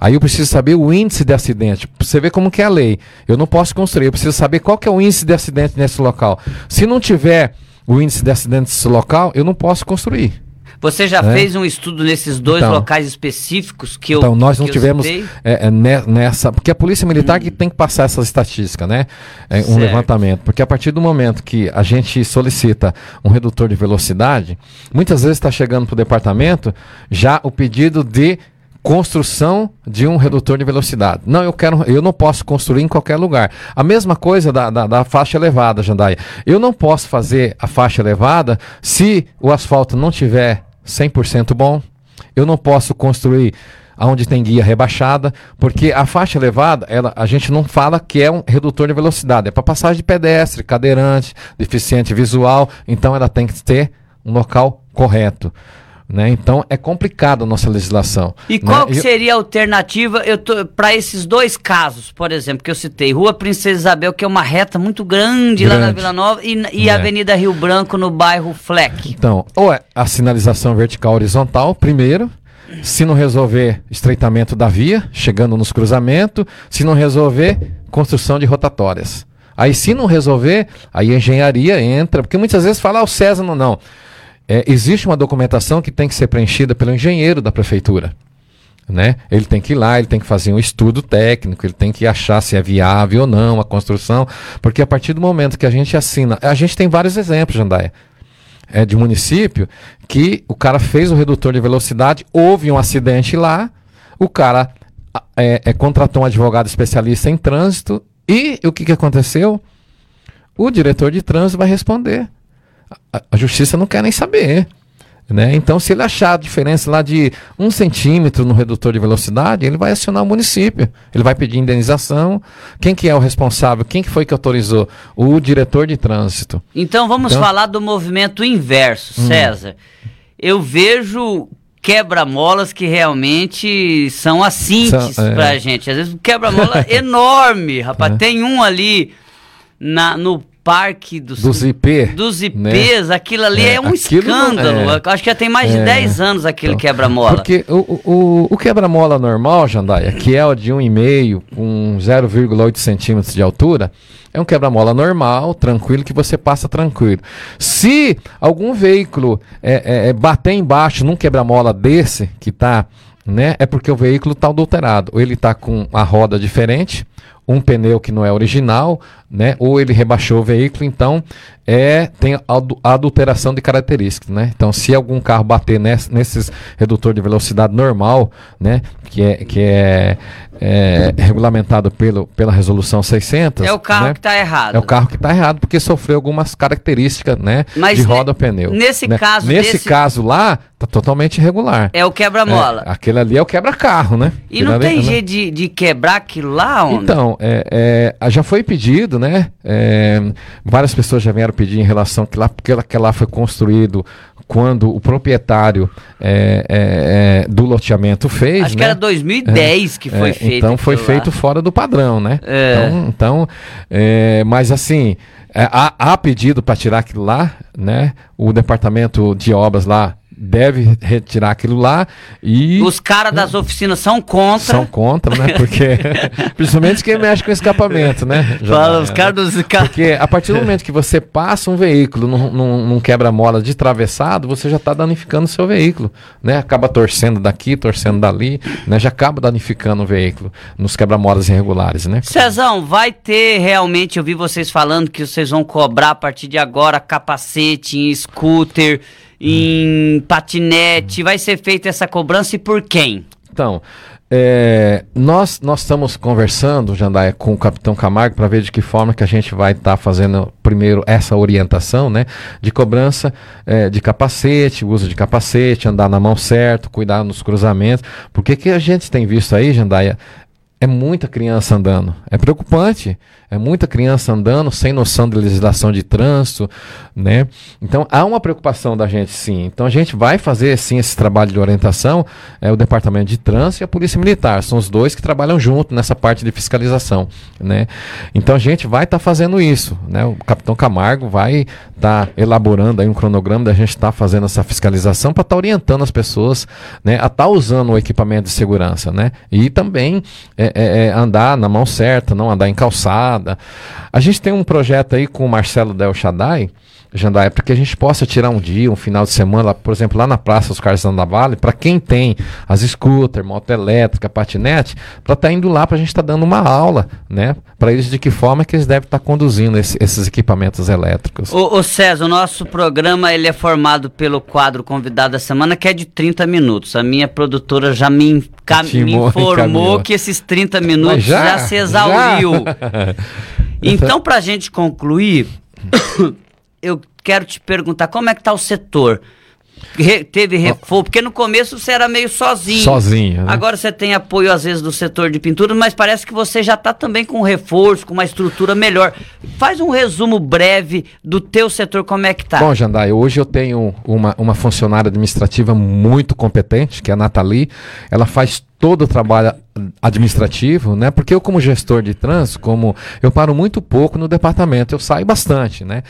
Aí eu preciso saber o índice de acidente. Você vê como que é a lei. Eu não posso construir, eu preciso saber qual que é o índice de acidente nesse local. Se não tiver o índice de acidente nesse local, eu não posso construir. Você já é. fez um estudo nesses dois então, locais específicos que eu Então, nós não tivemos é, é, nessa. Porque a Polícia Militar hum. que tem que passar essa estatística, né? É, um levantamento. Porque a partir do momento que a gente solicita um redutor de velocidade, muitas vezes está chegando para o departamento já o pedido de construção de um redutor de velocidade. Não, eu quero, eu não posso construir em qualquer lugar. A mesma coisa da, da, da, faixa elevada, Jandaia. Eu não posso fazer a faixa elevada se o asfalto não tiver 100% bom. Eu não posso construir onde tem guia rebaixada, porque a faixa elevada, ela, a gente não fala que é um redutor de velocidade, é para passagem de pedestre, cadeirante, deficiente visual, então ela tem que ter um local correto. Né? Então é complicado a nossa legislação. E né? qual seria a alternativa para esses dois casos, por exemplo, que eu citei? Rua Princesa Isabel, que é uma reta muito grande, grande. lá na Vila Nova, e, e é. Avenida Rio Branco, no bairro Fleck. Então, ou é a sinalização vertical horizontal, primeiro. Se não resolver estreitamento da via, chegando nos cruzamentos, se não resolver, construção de rotatórias. Aí, se não resolver, aí a engenharia entra, porque muitas vezes fala, ah, o César não, não é, existe uma documentação que tem que ser preenchida pelo engenheiro da prefeitura. Né? Ele tem que ir lá, ele tem que fazer um estudo técnico, ele tem que achar se é viável ou não a construção, porque a partir do momento que a gente assina, a gente tem vários exemplos, Jandaia, é, de município que o cara fez o redutor de velocidade, houve um acidente lá, o cara é, é, contratou um advogado especialista em trânsito e o que, que aconteceu? O diretor de trânsito vai responder a, a justiça não quer nem saber. Né? Então, se ele achar a diferença lá de um centímetro no redutor de velocidade, ele vai acionar o município. Ele vai pedir indenização. Quem que é o responsável? Quem que foi que autorizou? O diretor de trânsito. Então, vamos então... falar do movimento inverso, hum. César. Eu vejo quebra-molas que realmente são assintes é... pra gente. Às vezes quebra-mola (laughs) enorme, rapaz. É. Tem um ali na, no parque dos, dos IP. Dos IPs, né? aquilo ali é, é um escândalo. É, acho que já tem mais de 10 é. anos aquele então, quebra-mola. Porque o, o, o quebra-mola normal, Jandaia, que é o de 1,5 com 0,8 centímetros de altura, é um quebra-mola normal, tranquilo, que você passa tranquilo. Se algum veículo é, é, é bater embaixo num quebra-mola desse, que está né, é porque o veículo está adulterado. Ou ele está com a roda diferente, um pneu que não é original, né? Ou ele rebaixou o veículo, então é tem adulteração de características, né? Então, se algum carro bater ness, nesses redutor de velocidade normal, né? Que é, que é, é regulamentado pelo, pela resolução 600. É o carro né? que está errado. É o carro que está errado porque sofreu algumas características, né? Mas de roda pneu. Nesse né? caso, nesse desse... caso lá, tá totalmente irregular. É o quebra-mola. É, aquele ali é o quebra-carro, né? E não tem jeito de, de quebrar aquilo lá? Então, é, é, já foi pedido, né? É, várias pessoas já vieram pedir em relação que lá, porque que lá foi construído quando o proprietário é, é, é, do loteamento fez. Acho né? que era 2010 que foi é, feito. Então foi feito lá. fora do padrão, né? É. Então, então é, mas assim, há, há pedido para tirar aquilo lá, né? O departamento de obras lá deve retirar aquilo lá e. Os caras das oficinas são contra. São contra, né? Porque. (laughs) principalmente quem mexe com escapamento, né? Fala, os caras dos. Porque a partir do momento que você passa um veículo num, num, num quebra-mola de travessado, você já está danificando o seu veículo, né? Acaba torcendo daqui, torcendo dali, né? Já acaba danificando o veículo nos quebra-molas irregulares, né? Cezão, vai ter realmente, eu vi vocês falando que vocês vão cobrar a partir de agora capacete em scooter em patinete? Vai ser feita essa cobrança e por quem? Então, é, nós, nós estamos conversando, Jandaia, com o Capitão Camargo para ver de que forma que a gente vai estar tá fazendo primeiro essa orientação, né? De cobrança é, de capacete, uso de capacete, andar na mão certo, cuidar nos cruzamentos. Porque que a gente tem visto aí, Jandaia, é muita criança andando. É preocupante. É muita criança andando sem noção de legislação de trânsito, né? Então há uma preocupação da gente, sim. Então a gente vai fazer sim esse trabalho de orientação. É o Departamento de Trânsito e a Polícia Militar são os dois que trabalham junto nessa parte de fiscalização, né? Então a gente vai estar tá fazendo isso, né? O Capitão Camargo vai estar tá elaborando aí um cronograma da gente estar tá fazendo essa fiscalização para estar tá orientando as pessoas, né? A estar tá usando o equipamento de segurança, né? E também é, é, é andar na mão certa, não andar em calçada. A gente tem um projeto aí com o Marcelo Del Shaddai, Jandaia, para que a gente possa tirar um dia, um final de semana, por exemplo, lá na Praça dos Carlos da Vale, para quem tem as scooter, moto elétrica, patinete, para estar tá indo lá para a gente estar tá dando uma aula, né? Para eles de que forma que eles devem estar tá conduzindo esse, esses equipamentos elétricos. Ô, ô, César, o nosso programa ele é formado pelo quadro Convidado da Semana, que é de 30 minutos. A minha produtora já me, (laughs) me informou que esses 30 minutos já, já, se exauriu. Já. (laughs) então, para a gente concluir (coughs) (coughs) (coughs) eu quero te perguntar, como é que está o setor? Re, teve reforço, porque no começo você era meio sozinho. Sozinho. Né? Agora você tem apoio às vezes do setor de pintura, mas parece que você já está também com um reforço, com uma estrutura melhor. Faz um resumo breve do teu setor, como é que tá? Bom, Jandai, hoje eu tenho uma, uma funcionária administrativa muito competente, que é a Nathalie. Ela faz todo o trabalho administrativo, né? Porque eu como gestor de trânsito, como eu paro muito pouco no departamento, eu saio bastante, né?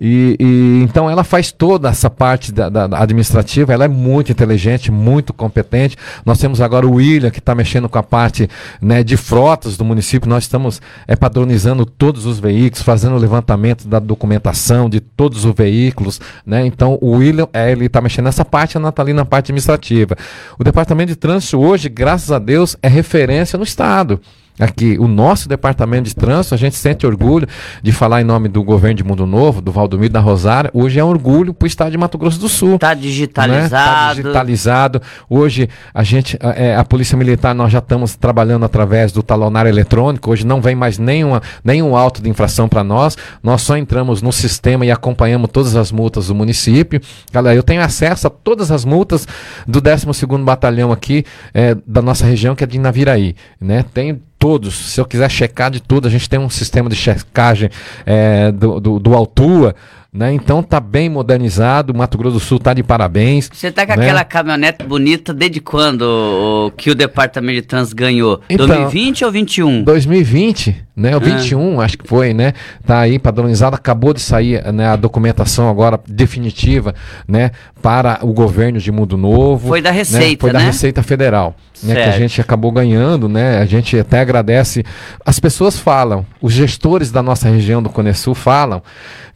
E, e então ela faz toda essa parte da, da, administrativa, ela é muito inteligente, muito competente. Nós temos agora o William que está mexendo com a parte né, de frotas do município. Nós estamos é, padronizando todos os veículos, fazendo o levantamento da documentação de todos os veículos, né? Então o William é, ele está mexendo nessa parte, a Natalina na parte administrativa. O departamento de trânsito hoje, graças a Deus, é referência no Estado. Aqui, o nosso departamento de trânsito, a gente sente orgulho de falar em nome do governo de Mundo Novo, do Valdomiro da Rosária. Hoje é um orgulho para o estado de Mato Grosso do Sul. Está digitalizado. Está né? Tá digitalizado. Hoje, a gente, é, a Polícia Militar, nós já estamos trabalhando através do talonário eletrônico. Hoje não vem mais nenhuma, nenhum auto de infração para nós. Nós só entramos no sistema e acompanhamos todas as multas do município. Galera, eu tenho acesso a todas as multas do 12º Batalhão aqui é, da nossa região, que é de Naviraí. Né? Tenho todos. Se eu quiser checar de tudo, a gente tem um sistema de checagem é, do, do, do Altua. Né? Então tá bem modernizado, Mato Grosso do Sul tá de parabéns. Você tá com né? aquela caminhonete bonita desde quando o, que o Departamento de Trans ganhou? Então, 2020 ou 21? 2020, né? O ah. 21, acho que foi, né? Tá aí padronizado, acabou de sair né, a documentação agora definitiva, né, para o governo de Mundo Novo. Foi da né? Receita, né? Foi da né? Receita Federal, né, que a gente acabou ganhando, né? A gente até agradece. As pessoas falam, os gestores da nossa região do Cone Sul falam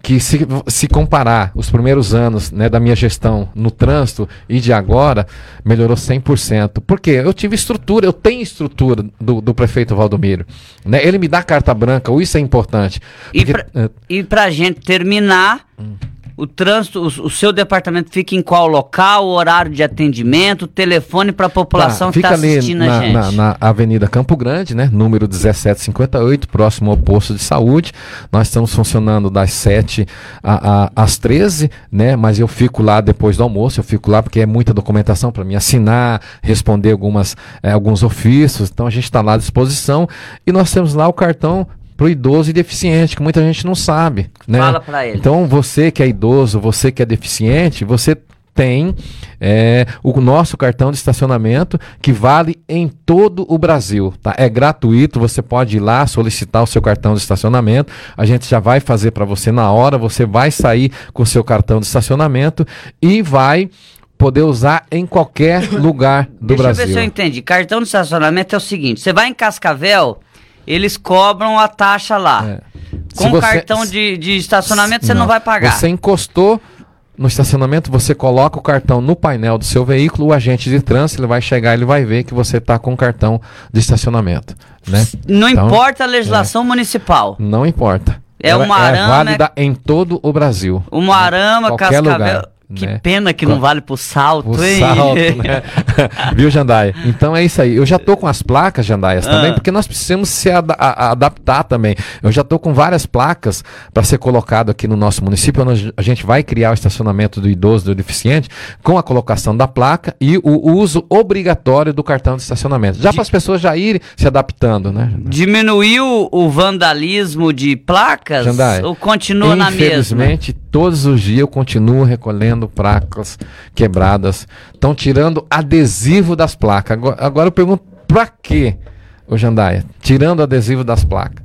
que se, se comparar os primeiros anos né, da minha gestão no trânsito e de agora, melhorou 100%. Por quê? Eu tive estrutura, eu tenho estrutura do, do prefeito Valdomiro. Né? Ele me dá carta branca, isso é importante. Porque, e para a gente terminar, hum o trânsito, o, o, seu departamento fica em qual local, horário de atendimento, telefone para a população tá, que está assistindo na, a gente? Na, na Avenida Campo Grande, né? Número 1758, próximo ao posto de saúde. Nós estamos funcionando das 7 a, a, às 13, né? Mas eu fico lá depois do almoço, eu fico lá porque é muita documentação para me assinar, responder algumas, é, alguns ofícios. Então a gente está lá à disposição e nós temos lá o cartão pro idoso e deficiente, que muita gente não sabe. Né? Fala para ele. Então, você que é idoso, você que é deficiente, você tem é, o nosso cartão de estacionamento que vale em todo o Brasil. Tá? É gratuito, você pode ir lá solicitar o seu cartão de estacionamento. A gente já vai fazer para você na hora. Você vai sair com o seu cartão de estacionamento e vai poder usar em qualquer (coughs) lugar do Deixa Brasil. eu ver se eu entendi. Cartão de estacionamento é o seguinte: você vai em Cascavel, eles cobram a taxa lá. É. Com você- cartão de, de estacionamento você não, vai pagar. Você encostou no estacionamento, você coloca o cartão no painel do seu veículo, o agente de trânsito ele vai chegar, ele vai ver que você está com cartão de estacionamento, né? Não Então, importa a legislação municipal. Não importa. É Ela uma arame- é válida em todo o Brasil. O Moarama, Qualquer Cascavel. lugar, que né? pena que não vale pro salto, O hein? salto, né? (laughs) Viu, Jandaia? Então é isso aí. Eu já tô com as placas, Jandaias, também, Ah. porque nós precisamos se ada- a- a- adaptar também. Eu já tô com várias placas para ser colocado aqui no nosso município. onde A gente vai criar o estacionamento do idoso, do deficiente, com a colocação da placa e o uso obrigatório do cartão de estacionamento. Já para as pessoas já irem se adaptando, né? Diminuiu o vandalismo de placas Jandaia, ou continua na mesma? Infelizmente, todos os dias eu continuo recolhendo placas quebradas. Estão tirando adesivo das placas. Agora, agora eu pergunto, pra quê, ô Jandaia? Tirando o adesivo das placas.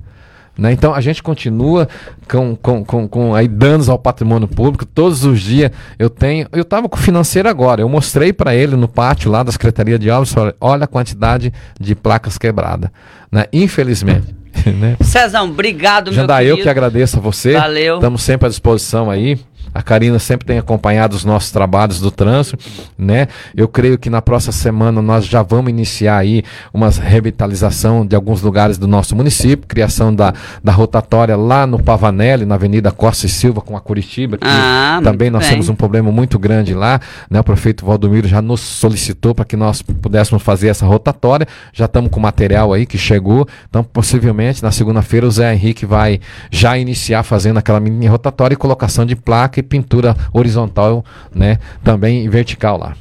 Né? Então a gente continua com, com, com, com aí danos ao patrimônio público. Todos os dias eu tenho. Eu estava com o financeiro agora. Eu mostrei para ele no pátio lá da Secretaria de Obras. olha- a quantidade de placas quebradas. Né? Infelizmente. (laughs) né? Cezão, obrigado, meu Jandai, eu querido. que agradeço a você. Valeu. Estamos sempre à disposição aí. A Karina sempre tem acompanhado os nossos trabalhos do trânsito, né? Eu creio que na próxima semana nós já vamos iniciar aí uma revitalização de alguns lugares do nosso município, criação da, da rotatória lá no Pavanelli, na Avenida Costa e Silva com a Curitiba, que Ah, também nós bem. temos um problema muito grande lá, né? O prefeito Valdomiro já nos solicitou para que nós pudéssemos fazer essa rotatória. Já estamos com material aí que chegou. Então, possivelmente, na segunda-feira, o Zé Henrique vai já iniciar fazendo aquela mini rotatória e colocação de placa e pintura horizontal, né? Também vertical lá.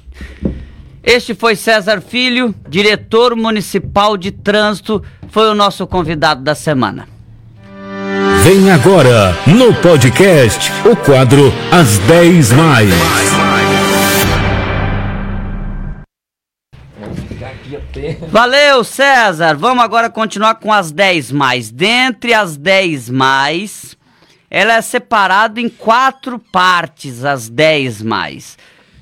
Este foi César Filho, diretor municipal de trânsito, foi o nosso convidado da semana. Vem agora no podcast o quadro As 10 Mais. Valeu, César. Vamos agora continuar com as 10 mais. Dentre as 10 mais, ela é separada em quatro partes, as 10 mais.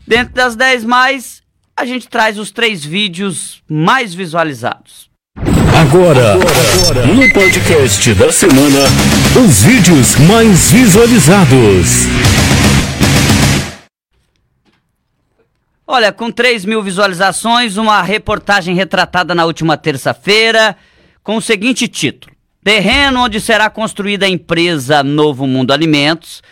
Dentro das 10 mais, a gente traz os três vídeos mais visualizados. Agora, no podcast da semana, os vídeos mais visualizados. Olha, com 3 mil visualizações, uma reportagem retratada na última terça-feira com o seguinte título: Terreno onde será construída a empresa Novo Mundo Alimentos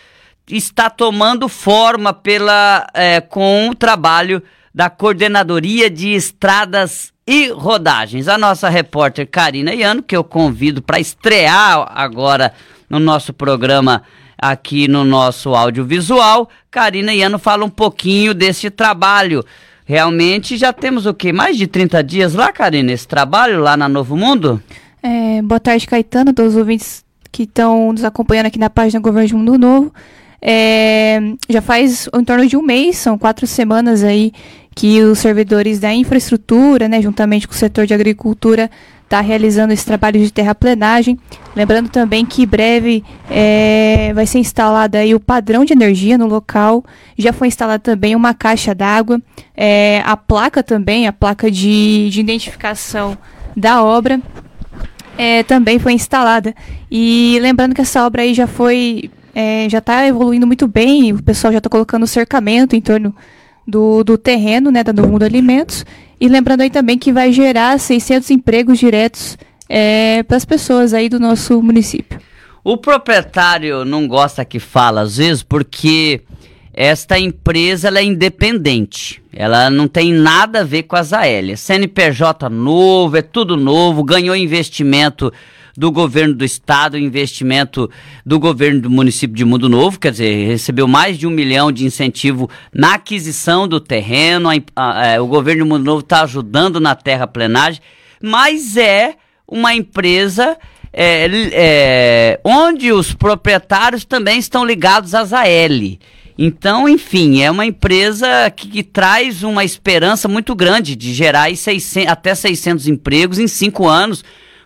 está tomando forma pela, eh, com o trabalho da Coordenadoria de Estradas e Rodagens. A nossa repórter Karina Iano, que eu convido para estrear agora no nosso programa aqui no nosso audiovisual. Karina Iano fala um pouquinho desse trabalho. Realmente já temos o quê? Mais de 30 dias lá, Karina, esse trabalho lá na Novo Mundo? É, boa tarde, Caetano, todos os ouvintes que estão nos acompanhando aqui na página Governo de Mundo Novo. É, já faz em torno de um mês, são quatro semanas aí que os servidores da infraestrutura, né, juntamente com o setor de agricultura, está realizando esse trabalho de terraplenagem. Lembrando também que breve é, vai ser instalado aí o padrão de energia no local. Já foi instalada também uma caixa d'água, é, a placa também, a placa de, de identificação da obra é, também foi instalada. E lembrando que essa obra aí já foi, é, já está evoluindo muito bem, o pessoal já está colocando cercamento em torno do, do terreno, né, da Novo Mundo Alimentos. E lembrando aí também que vai gerar 600 empregos diretos é, para as pessoas aí do nosso município. O proprietário não gosta que fala às vezes porque esta empresa é independente. Ela não tem nada a ver com a Zaélia. CNPJ novo, é tudo novo, ganhou investimento do governo do estado, investimento do governo do município de Mundo Novo, quer dizer, recebeu mais de um milhão de incentivo na aquisição do terreno. A, a, a, o governo de Mundo Novo está ajudando na terraplenagem, mas é uma empresa é, é, onde os proprietários também estão ligados à Zael. Então, enfim, é uma empresa que, que, traz uma esperança muito grande de gerar 600, até 600 empregos em cinco anos,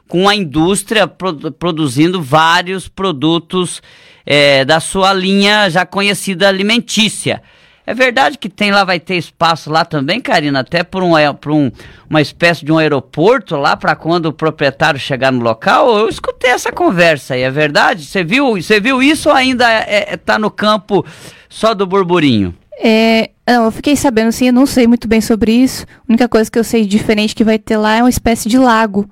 com a indústria pro, produzindo vários produtos é, da sua linha já conhecida alimentícia. É verdade que tem lá, vai ter espaço lá também, Karina, até por, um, por um, uma espécie de um aeroporto lá para quando o proprietário chegar no local? Eu escutei essa conversa aí, é verdade? Você viu, você viu isso ou ainda é, é, tá no campo só do burburinho? É, não, eu fiquei sabendo sim, eu não sei muito bem sobre isso. A única coisa que eu sei diferente que vai ter lá é uma espécie de lago.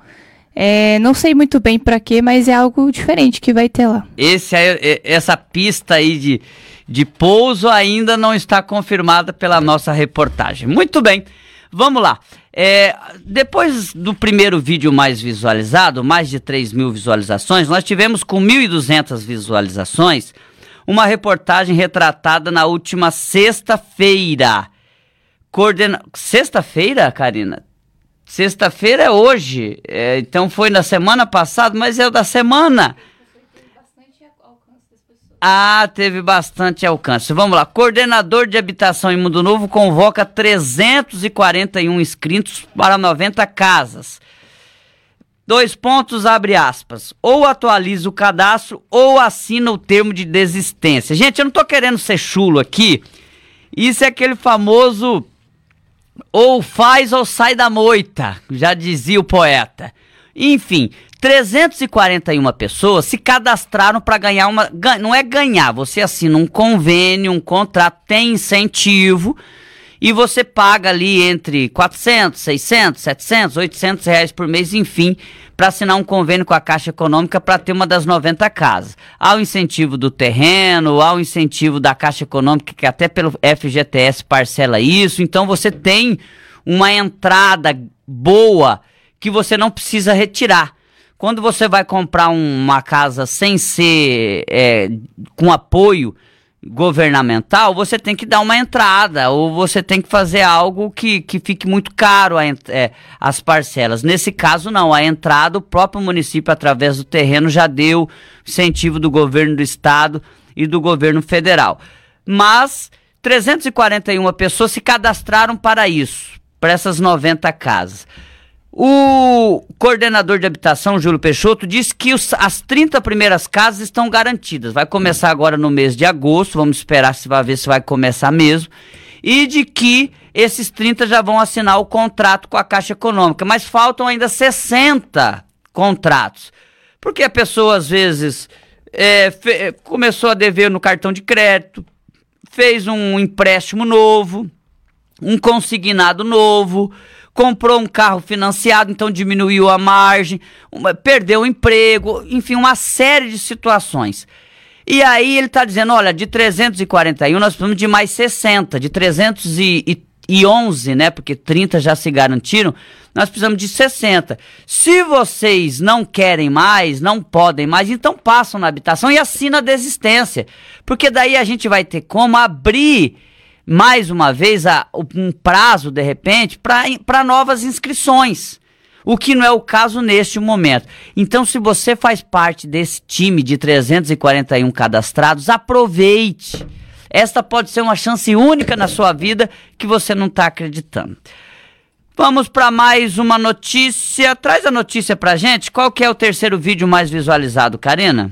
É, não sei muito bem para quê, mas é algo diferente que vai ter lá. Esse, essa pista aí de, de pouso ainda não está confirmada pela nossa reportagem. Muito bem, vamos lá. É, depois do primeiro vídeo mais visualizado, mais de 3 mil visualizações, nós tivemos com 1.200 visualizações uma reportagem retratada na última sexta-feira. Coordena... Sexta-feira, Karina? Sexta-feira é hoje, é, então foi na semana passada, mas é o da semana. Ah, teve bastante alcance. Vamos lá. Coordenador de Habitação em Mundo Novo convoca 341 inscritos para 90 casas. Dois pontos, abre aspas. Ou atualiza o cadastro ou assina o termo de desistência. Gente, eu não tô querendo ser chulo aqui. Isso é aquele famoso ou faz ou sai da moita, já dizia o poeta. Enfim, 341 pessoas se cadastraram para ganhar uma. Não é ganhar, você assina um convênio, um contrato, tem incentivo e você paga ali entre 400, 600, 700, 800 reais por mês, enfim, para assinar um convênio com a Caixa Econômica para ter uma das 90 casas. Há o incentivo do terreno, há o incentivo da Caixa Econômica, que até pelo FGTS parcela isso, então você tem uma entrada boa que você não precisa retirar. Quando você vai comprar uma casa sem ser é, com apoio governamental, você tem que dar uma entrada ou você tem que fazer algo que, que fique muito caro a, é, as parcelas. Nesse caso, não. A entrada, o próprio município, através do terreno, já deu incentivo do governo do estado e do governo federal. Mas 341 pessoas se cadastraram para isso, para essas 90 casas. O coordenador de habitação, Júlio Peixoto, disse que os, as 30 primeiras casas estão garantidas. Vai começar agora no mês de agosto, vamos esperar se vai ver se vai começar mesmo. E de que esses 30 já vão assinar o contrato com a Caixa Econômica, mas faltam ainda 60 contratos. Porque a pessoa às vezes é, fe, começou a dever no cartão de crédito, fez um empréstimo novo, um consignado novo comprou um carro financiado, então diminuiu a margem, uma, perdeu o emprego, enfim, uma série de situações. E aí ele está dizendo, olha, de 341 nós precisamos de mais 60, de 311, né, porque 30 já se garantiram, nós precisamos de 60. Se vocês não querem mais, não podem mais, então passam na habitação e assina a desistência, porque daí a gente vai ter como abrir mais uma vez a, um prazo, de repente, para novas inscrições. O que não é o caso neste momento. Então, se você faz parte desse time de 341 cadastrados, aproveite. Esta pode ser uma chance única na sua vida que você não está acreditando. Vamos para mais uma notícia. Traz a notícia para gente. Qual que é o terceiro vídeo mais visualizado, Karina?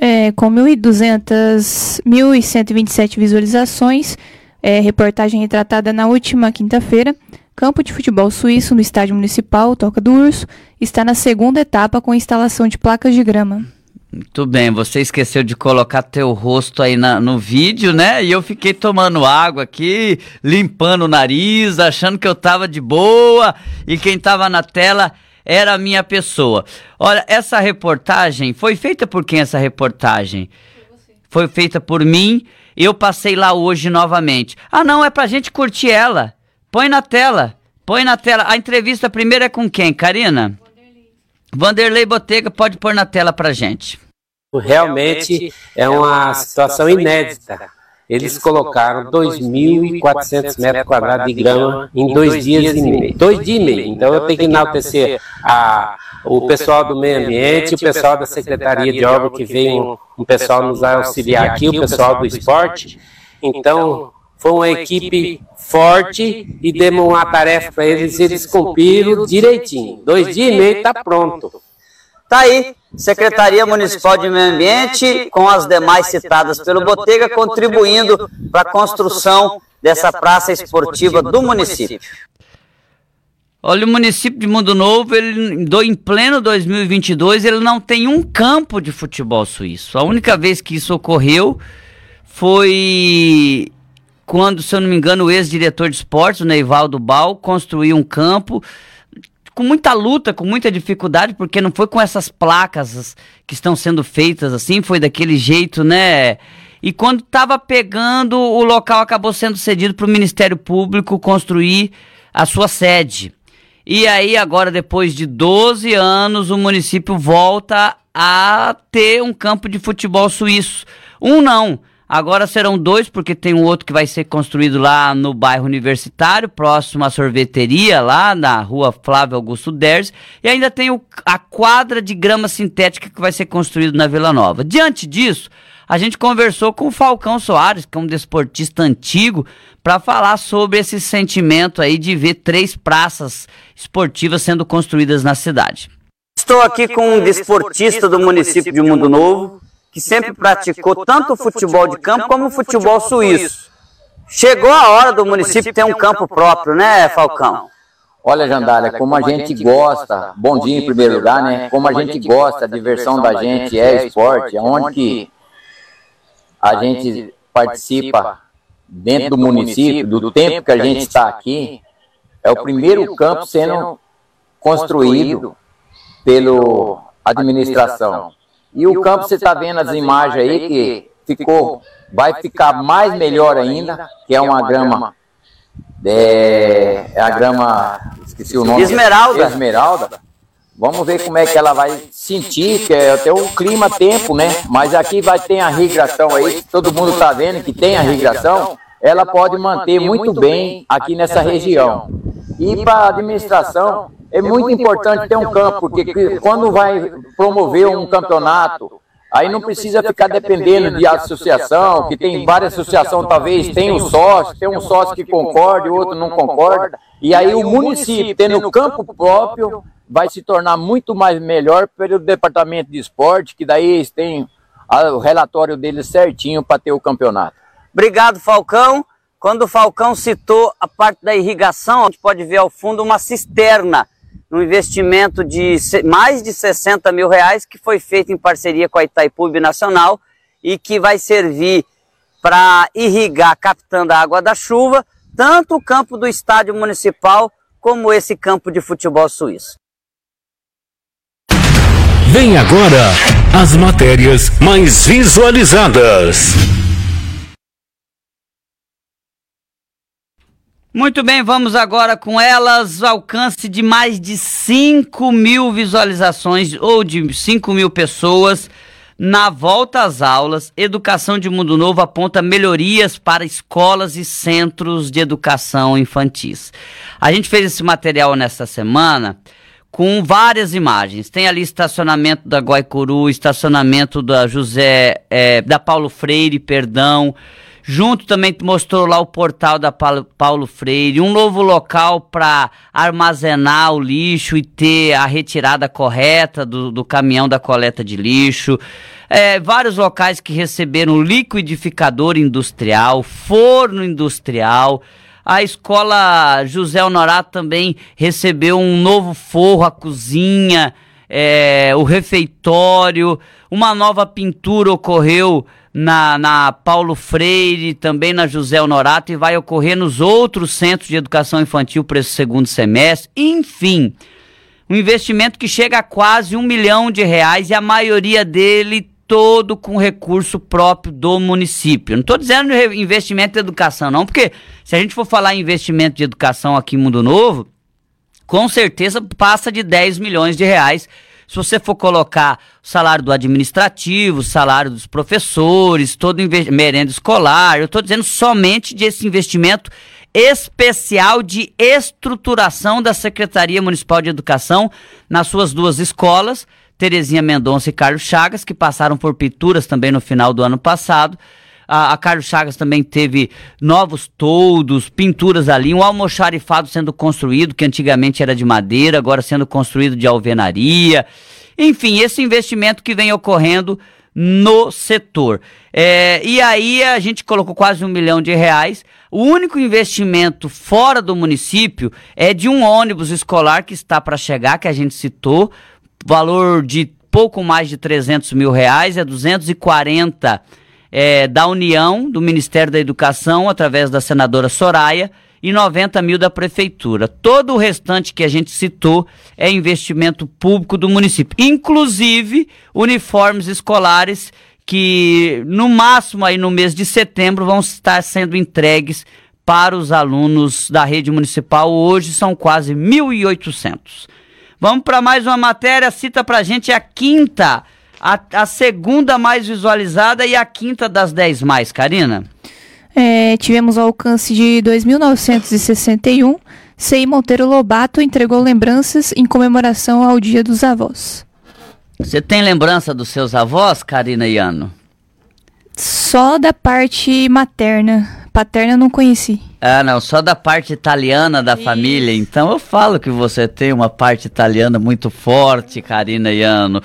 É, com 1.200, 1.127 visualizações, é, reportagem retratada na última quinta-feira. Campo de futebol suíço no estádio municipal Toca do Urso está na segunda etapa com instalação de placas de grama. Muito bem, você esqueceu de colocar teu rosto aí na, no vídeo, né? E eu fiquei tomando água aqui, limpando o nariz, achando que eu tava de boa e quem tava na tela era a minha pessoa. Olha, essa reportagem foi feita por quem essa reportagem? Foi, foi feita por mim eu passei lá hoje novamente. Ah, não, é pra gente curtir ela. Põe na tela. Põe na tela. A entrevista primeiro é com quem, Karina? Vanderlei. Vanderlei Botega, pode pôr na tela pra gente. Realmente é uma situação inédita. Eles colocaram 2.400 metros quadrados de grama em dois dias e meio. Dois dias e meio. Então eu tenho que enaltecer a o pessoal do meio ambiente, o pessoal da Secretaria de Obra, que veio um, pessoal nos auxiliar aqui, o pessoal do esporte. Então, foi uma equipe forte e demos uma tarefa para eles, eles cumpriram direitinho. Dois dias e meio está pronto. Tá aí, Secretaria Municipal de Meio Ambiente, com as demais citadas pelo Botega, contribuindo para a construção dessa praça esportiva do município. Olha, o município de Mundo Novo, ele, em pleno 2022, ele não tem um campo de futebol suíço. A única vez que isso ocorreu foi quando, se eu não me engano, o ex-diretor de esportes, o Neivaldo Bal, construiu um campo com muita luta, com muita dificuldade, porque não foi com essas placas que estão sendo feitas assim, foi daquele jeito, né? E quando estava pegando, o local acabou sendo cedido para o Ministério Público construir a sua sede. E aí, agora, depois de 12 anos, o município volta a ter um campo de futebol suíço. Um não. Agora serão dois, porque tem um outro que vai ser construído lá no bairro Universitário, próximo à sorveteria, lá na rua Flávio Augusto Ders. E ainda tem o, a quadra de grama sintética que vai ser construído na Vila Nova. Diante disso, a gente conversou com o Falcão Soares, que é um desportista antigo, para falar sobre esse sentimento aí de ver três praças esportivas sendo construídas na cidade. Estou aqui com um desportista do município de Mundo Novo, que sempre praticou tanto o futebol de campo como o futebol suíço. Chegou a hora do município ter um campo próprio, né, Falcão? Olha, Jandália, como a gente gosta, bom dia em primeiro lugar, né? Como a gente gosta, a diversão da gente é esporte, onde que a gente participa dentro do município, do tempo que a gente está aqui, é o primeiro campo sendo construído pela administração. E o campo, você está vendo as imagens aí que ficou, vai ficar mais melhor ainda, que é uma grama, é, é a grama, esqueci o nome. Esmeralda. Esmeralda Vamos ver como é que ela vai sentir, que é até o clima, tempo, né? Mas aqui vai ter a irrigação aí, todo mundo está vendo que tem a irrigação, ela pode manter muito bem aqui nessa região. E para a administração, é muito importante ter um campo, porque quando vai promover um campeonato, aí não precisa ficar dependendo de associação, que tem várias associações, talvez tem um sócio, tem um sócio que concorda, o outro não concorda, e aí o município tendo campo próprio, vai se tornar muito mais melhor pelo departamento de esporte, que daí eles têm o relatório deles certinho para ter o campeonato. Obrigado, Falcão. Quando o Falcão citou a parte da irrigação, a gente pode ver ao fundo uma cisterna, um investimento de mais de 60 mil reais, que foi feito em parceria com a Itaipu Nacional e que vai servir para irrigar, captando a água da chuva, tanto o campo do estádio municipal como esse campo de futebol suíço. Vem agora as matérias mais visualizadas. Muito bem, vamos agora com elas. Alcance de mais de 5 mil visualizações ou de 5 mil pessoas. Na volta às aulas, Educação de Mundo Novo aponta melhorias para escolas e centros de educação infantis. A gente fez esse material nesta semana com várias imagens. Tem ali estacionamento da Guaicuru, estacionamento da José, é, da Paulo Freire, perdão. Junto também mostrou lá o portal da Paulo Freire, um novo local para armazenar o lixo e ter a retirada correta do, do caminhão da coleta de lixo. É, vários locais que receberam liquidificador industrial, forno industrial. A escola José Honorato também recebeu um novo forro, a cozinha, é, o refeitório, uma nova pintura ocorreu na, na Paulo Freire, também na José Honorato, e vai ocorrer nos outros centros de educação infantil para esse segundo semestre. Enfim, um investimento que chega a quase um milhão de reais e a maioria dele todo com recurso próprio do município. Não estou dizendo investimento em educação, não, porque se a gente for falar em investimento de educação aqui em Mundo Novo, com certeza passa de 10 milhões de reais. Se você for colocar o salário do administrativo, o salário dos professores, todo merenda escolar, eu estou dizendo somente desse investimento especial de estruturação da Secretaria Municipal de Educação nas suas duas escolas, Terezinha Mendonça e Carlos Chagas, que passaram por pinturas também no final do ano passado. A, a Carlos Chagas também teve novos toldos, pinturas ali, um almoxarifado sendo construído, que antigamente era de madeira, agora sendo construído de alvenaria. Enfim, esse investimento que vem ocorrendo no setor. É, e aí a gente colocou quase um milhão de reais. O único investimento fora do município é de um ônibus escolar que está para chegar, que a gente citou, valor de pouco mais de 300 mil reais, é 240 é, da União, do Ministério da Educação, através da senadora Soraya, e 90 mil da prefeitura. Todo o restante que a gente citou é investimento público do município, inclusive uniformes escolares que no máximo aí no mês de setembro vão estar sendo entregues para os alunos da rede municipal. Hoje são quase 1.800. Vamos para mais uma matéria, cita para a gente a quinta, a, a segunda mais visualizada e a quinta das dez mais, Karina. É, tivemos o alcance de 2.961. Sei Monteiro Lobato entregou lembranças em comemoração ao Dia dos Avós. Você tem lembrança dos seus avós, Karina e Ano? Só da parte materna. Paterna eu não conheci. Ah, não, só da parte italiana da Isso. família. Então eu falo que você tem uma parte italiana muito forte, Karina e Ano.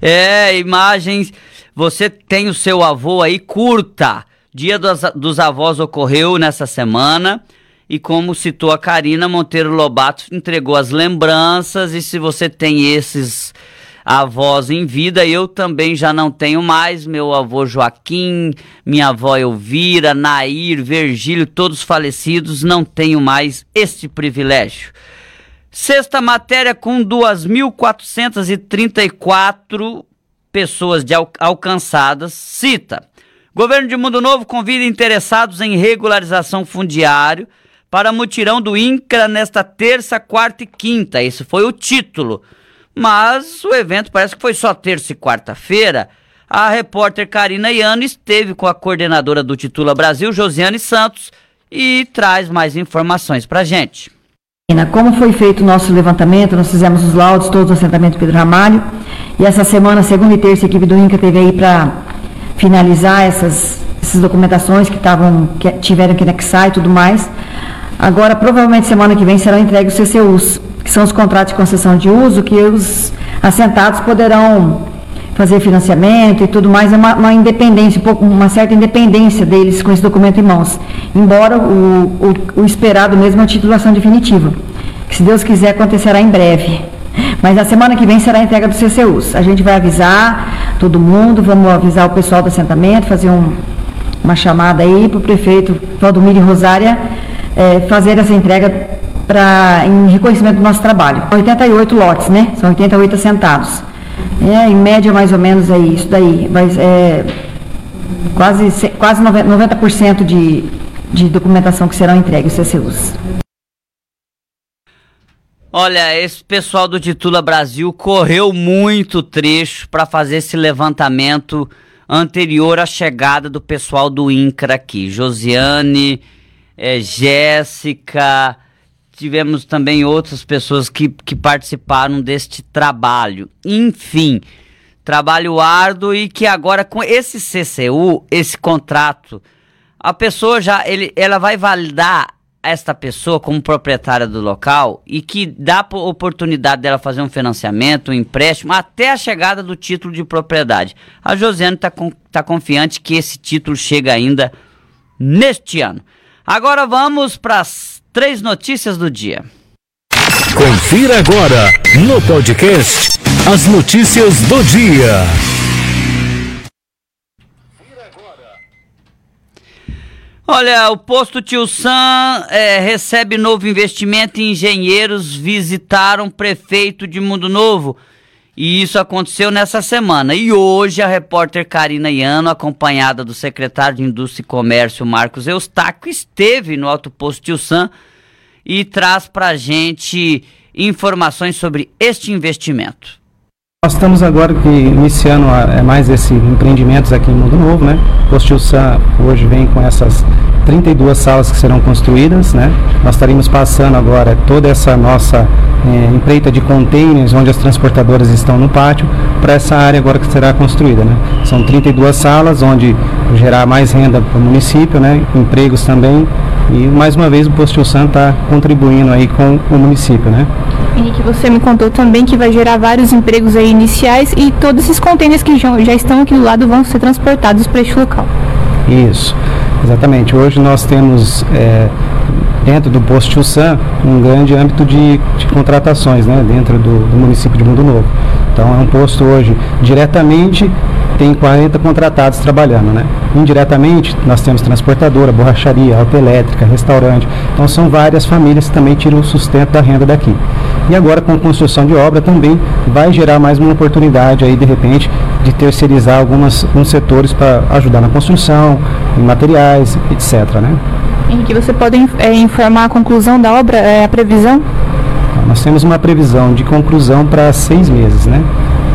É, imagens. Você tem o seu avô aí, curta. Dia dos, dos Avós ocorreu nessa semana e como citou a Karina, Monteiro Lobato entregou as lembranças e se você tem esses avós em vida, eu também já não tenho mais, meu avô Joaquim, minha avó Elvira, Nair, Virgílio, todos falecidos, não tenho mais este privilégio. Sexta matéria com 2.434 pessoas de al alcançadas, cita Governo de Mundo Novo convida interessados em regularização fundiário para mutirão do INCRA nesta terça, quarta e quinta. Esse foi o título. Mas o evento parece que foi só terça e quarta-feira. A repórter Karina Iano esteve com a coordenadora do Titula Brasil, Josiane Santos, e traz mais informações para gente. Como foi feito o nosso levantamento, nós fizemos os laudos todos do assentamento Pedro Ramalho, e essa semana, segunda e terça, a equipe do INCRA teve aí para finalizar essas, essas documentações que, tavam, que tiveram que anexar e tudo mais. Agora, provavelmente semana que vem serão entregues os CCUs, que são os contratos de concessão de uso, que os assentados poderão fazer financiamento e tudo mais, é uma, uma independência, um uma certa independência deles com esse documento em mãos. Embora o, o, o esperado mesmo é a titulação definitiva, que se Deus quiser acontecerá em breve. Mas na semana que vem será a entrega dos CCUs. A gente vai avisar todo mundo, vamos avisar o pessoal do assentamento, fazer um, uma chamada aí para o prefeito Valdomiro Rosária é, fazer essa entrega pra, em reconhecimento do nosso trabalho. 88 lotes, né? São 88 assentados. É, em média, mais ou menos, é isso daí. Mas, é, quase, quase 90% de, de documentação que serão entregues, CCUs. Olha, esse pessoal do Titula Brasil correu muito trecho para fazer esse levantamento anterior à chegada do pessoal do INCRA aqui. Josiane, é, Jéssica, tivemos também outras pessoas que, que participaram deste trabalho. Enfim, trabalho árduo e que agora com esse CCU, esse contrato, a pessoa já ele, ela vai validar esta pessoa como proprietária do local e que dá oportunidade dela fazer um financiamento, um empréstimo, até a chegada do título de propriedade. A Josiane está tá confiante que esse título chega ainda neste ano. Agora vamos para as três notícias do dia. Confira agora no podcast as notícias do dia. Olha, o posto Tio Sam é, recebe novo investimento e engenheiros visitaram prefeito de Mundo Novo. E isso aconteceu nessa semana. E hoje a repórter Karina Iano, acompanhada do secretário de Indústria e Comércio Marcos Eustáquio, esteve no Alto Posto Tio Sam e traz pra gente informações sobre este investimento. Nós estamos agora que iniciando é mais esses empreendimentos aqui em Mundo Novo, né? Postil Sam hoje vem com essas 32 salas que serão construídas, né? Nós estaremos passando agora toda essa nossa é, empreita de containers, onde as transportadoras estão no pátio, para essa área agora que será construída, né? São 32 salas, onde gerar mais renda para o município, né? Empregos também, e mais uma vez o Postil Sam está contribuindo aí com o município, né? Henrique, você me contou também que vai gerar vários empregos aí iniciais e todos esses contêineres que já, já estão aqui do lado vão ser transportados para este local. Isso, exatamente. Hoje nós temos é, dentro do posto Sam um grande âmbito de, de contratações né, dentro do, do município de Mundo Novo. Então é um posto hoje diretamente tem 40 contratados trabalhando, né? Indiretamente, nós temos transportadora, borracharia, autoelétrica, restaurante. Então, são várias famílias que também tiram o sustento da renda daqui. E agora, com construção de obra, também vai gerar mais uma oportunidade aí, de repente, de terceirizar algumas, alguns setores para ajudar na construção, em materiais, etc. Né? Henrique, você pode é, informar a conclusão da obra, é, a previsão? Nós temos uma previsão de conclusão para seis meses, né?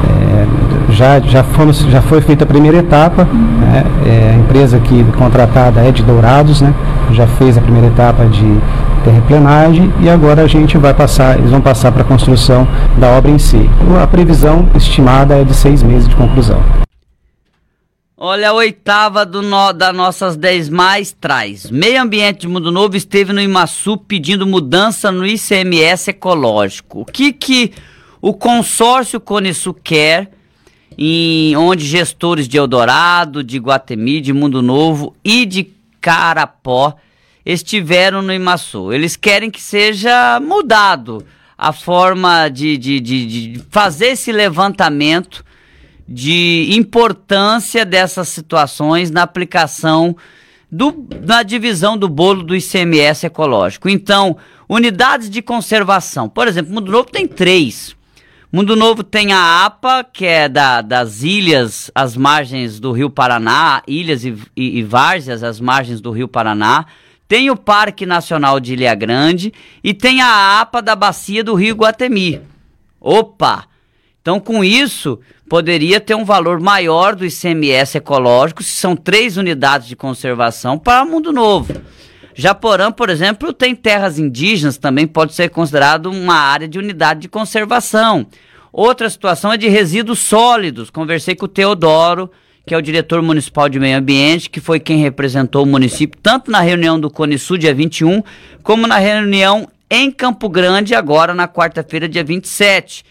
É, já, já, fomos, já foi feita a primeira etapa, né? é, a empresa aqui contratada é de Dourados, né? já fez a primeira etapa de terraplenagem e agora a gente vai passar, eles vão passar para a construção da obra em si. A previsão estimada é de seis meses de conclusão. Olha, a oitava do no, das nossas dez mais traz. Meio Ambiente de Mundo Novo esteve no Imaçu pedindo mudança no ICMS ecológico. O que, que o consórcio Conesu quer, em, onde gestores de Eldorado, de Guatemi, de Mundo Novo e de Carapó estiveram no Imaçu. Eles querem que seja mudado a forma de, de, de, de fazer esse levantamento de importância dessas situações na aplicação do, na divisão do bolo do ICMS ecológico. Então, unidades de conservação. Por exemplo, Mundo Novo tem três. Mundo Novo tem a APA, que é da, das ilhas, as margens do Rio Paraná, ilhas e, e, e várzeas, as margens do Rio Paraná. Tem o Parque Nacional de Ilha Grande e tem a APA da Bacia do Rio Guatemi. Opa! Então, com isso, poderia ter um valor maior do ICMS ecológico, se são três unidades de conservação para Mundo Novo. Japorã, por exemplo, tem terras indígenas, também pode ser considerado uma área de unidade de conservação. Outra situação é de resíduos sólidos. Conversei com o Teodoro, que é o diretor municipal de meio ambiente, que foi quem representou o município tanto na reunião do Cone Sul, dia 21, como na reunião em Campo Grande, agora na quarta-feira, dia 27.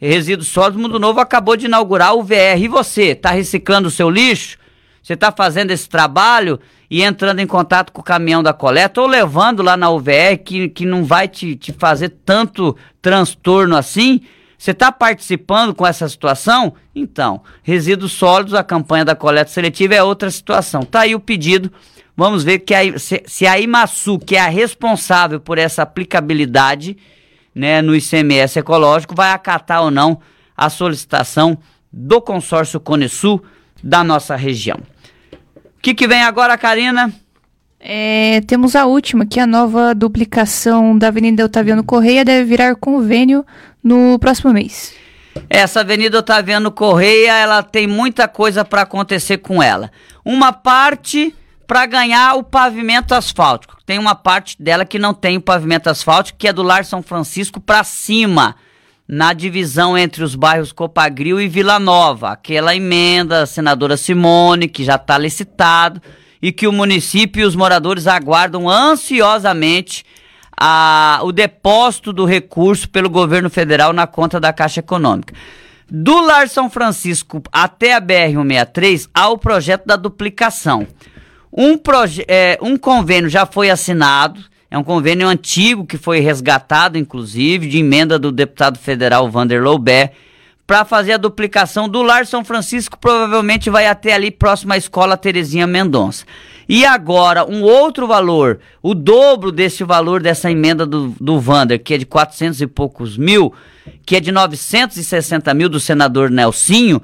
Resíduos Sólidos Mundo Novo acabou de inaugurar o VR. E você, está reciclando o seu lixo? Você está fazendo esse trabalho e entrando em contato com o caminhão da coleta ou levando lá na UVR que, que não vai te, te fazer tanto transtorno assim? Você está participando com essa situação? Então, resíduos sólidos, a campanha da coleta seletiva é outra situação. Tá aí o pedido. Vamos ver que a, se, se a Imaçu, que é a responsável por essa aplicabilidade, né, no ICMS ecológico, vai acatar ou não a solicitação do consórcio Conesul da nossa região. O que, que vem agora, Karina? É, temos a última, que a nova duplicação da Avenida Otaviano Correia deve virar convênio no próximo mês. Essa Avenida Otaviano Correia, ela tem muita coisa para acontecer com ela. Uma parte para ganhar o pavimento asfáltico. Tem uma parte dela que não tem o pavimento asfáltico, que é do Lar São Francisco para cima, na divisão entre os bairros Copagril e Vila Nova. Aquela emenda, senadora Simone, que já está licitado e que o município e os moradores aguardam ansiosamente a, o depósito do recurso pelo governo federal na conta da Caixa Econômica. Do Lar São Francisco até a BR-163 há o projeto da duplicação. Um, é, um convênio já foi assinado, é um convênio antigo que foi resgatado, inclusive, de emenda do deputado federal Vander Loubert, para fazer a duplicação do Lar São Francisco, provavelmente vai até ali próximo à escola Terezinha Mendonça. E agora, um outro valor, o dobro desse valor dessa emenda do, do Vander, que é de 400 e poucos mil, que é de 960 mil do senador Nelsinho,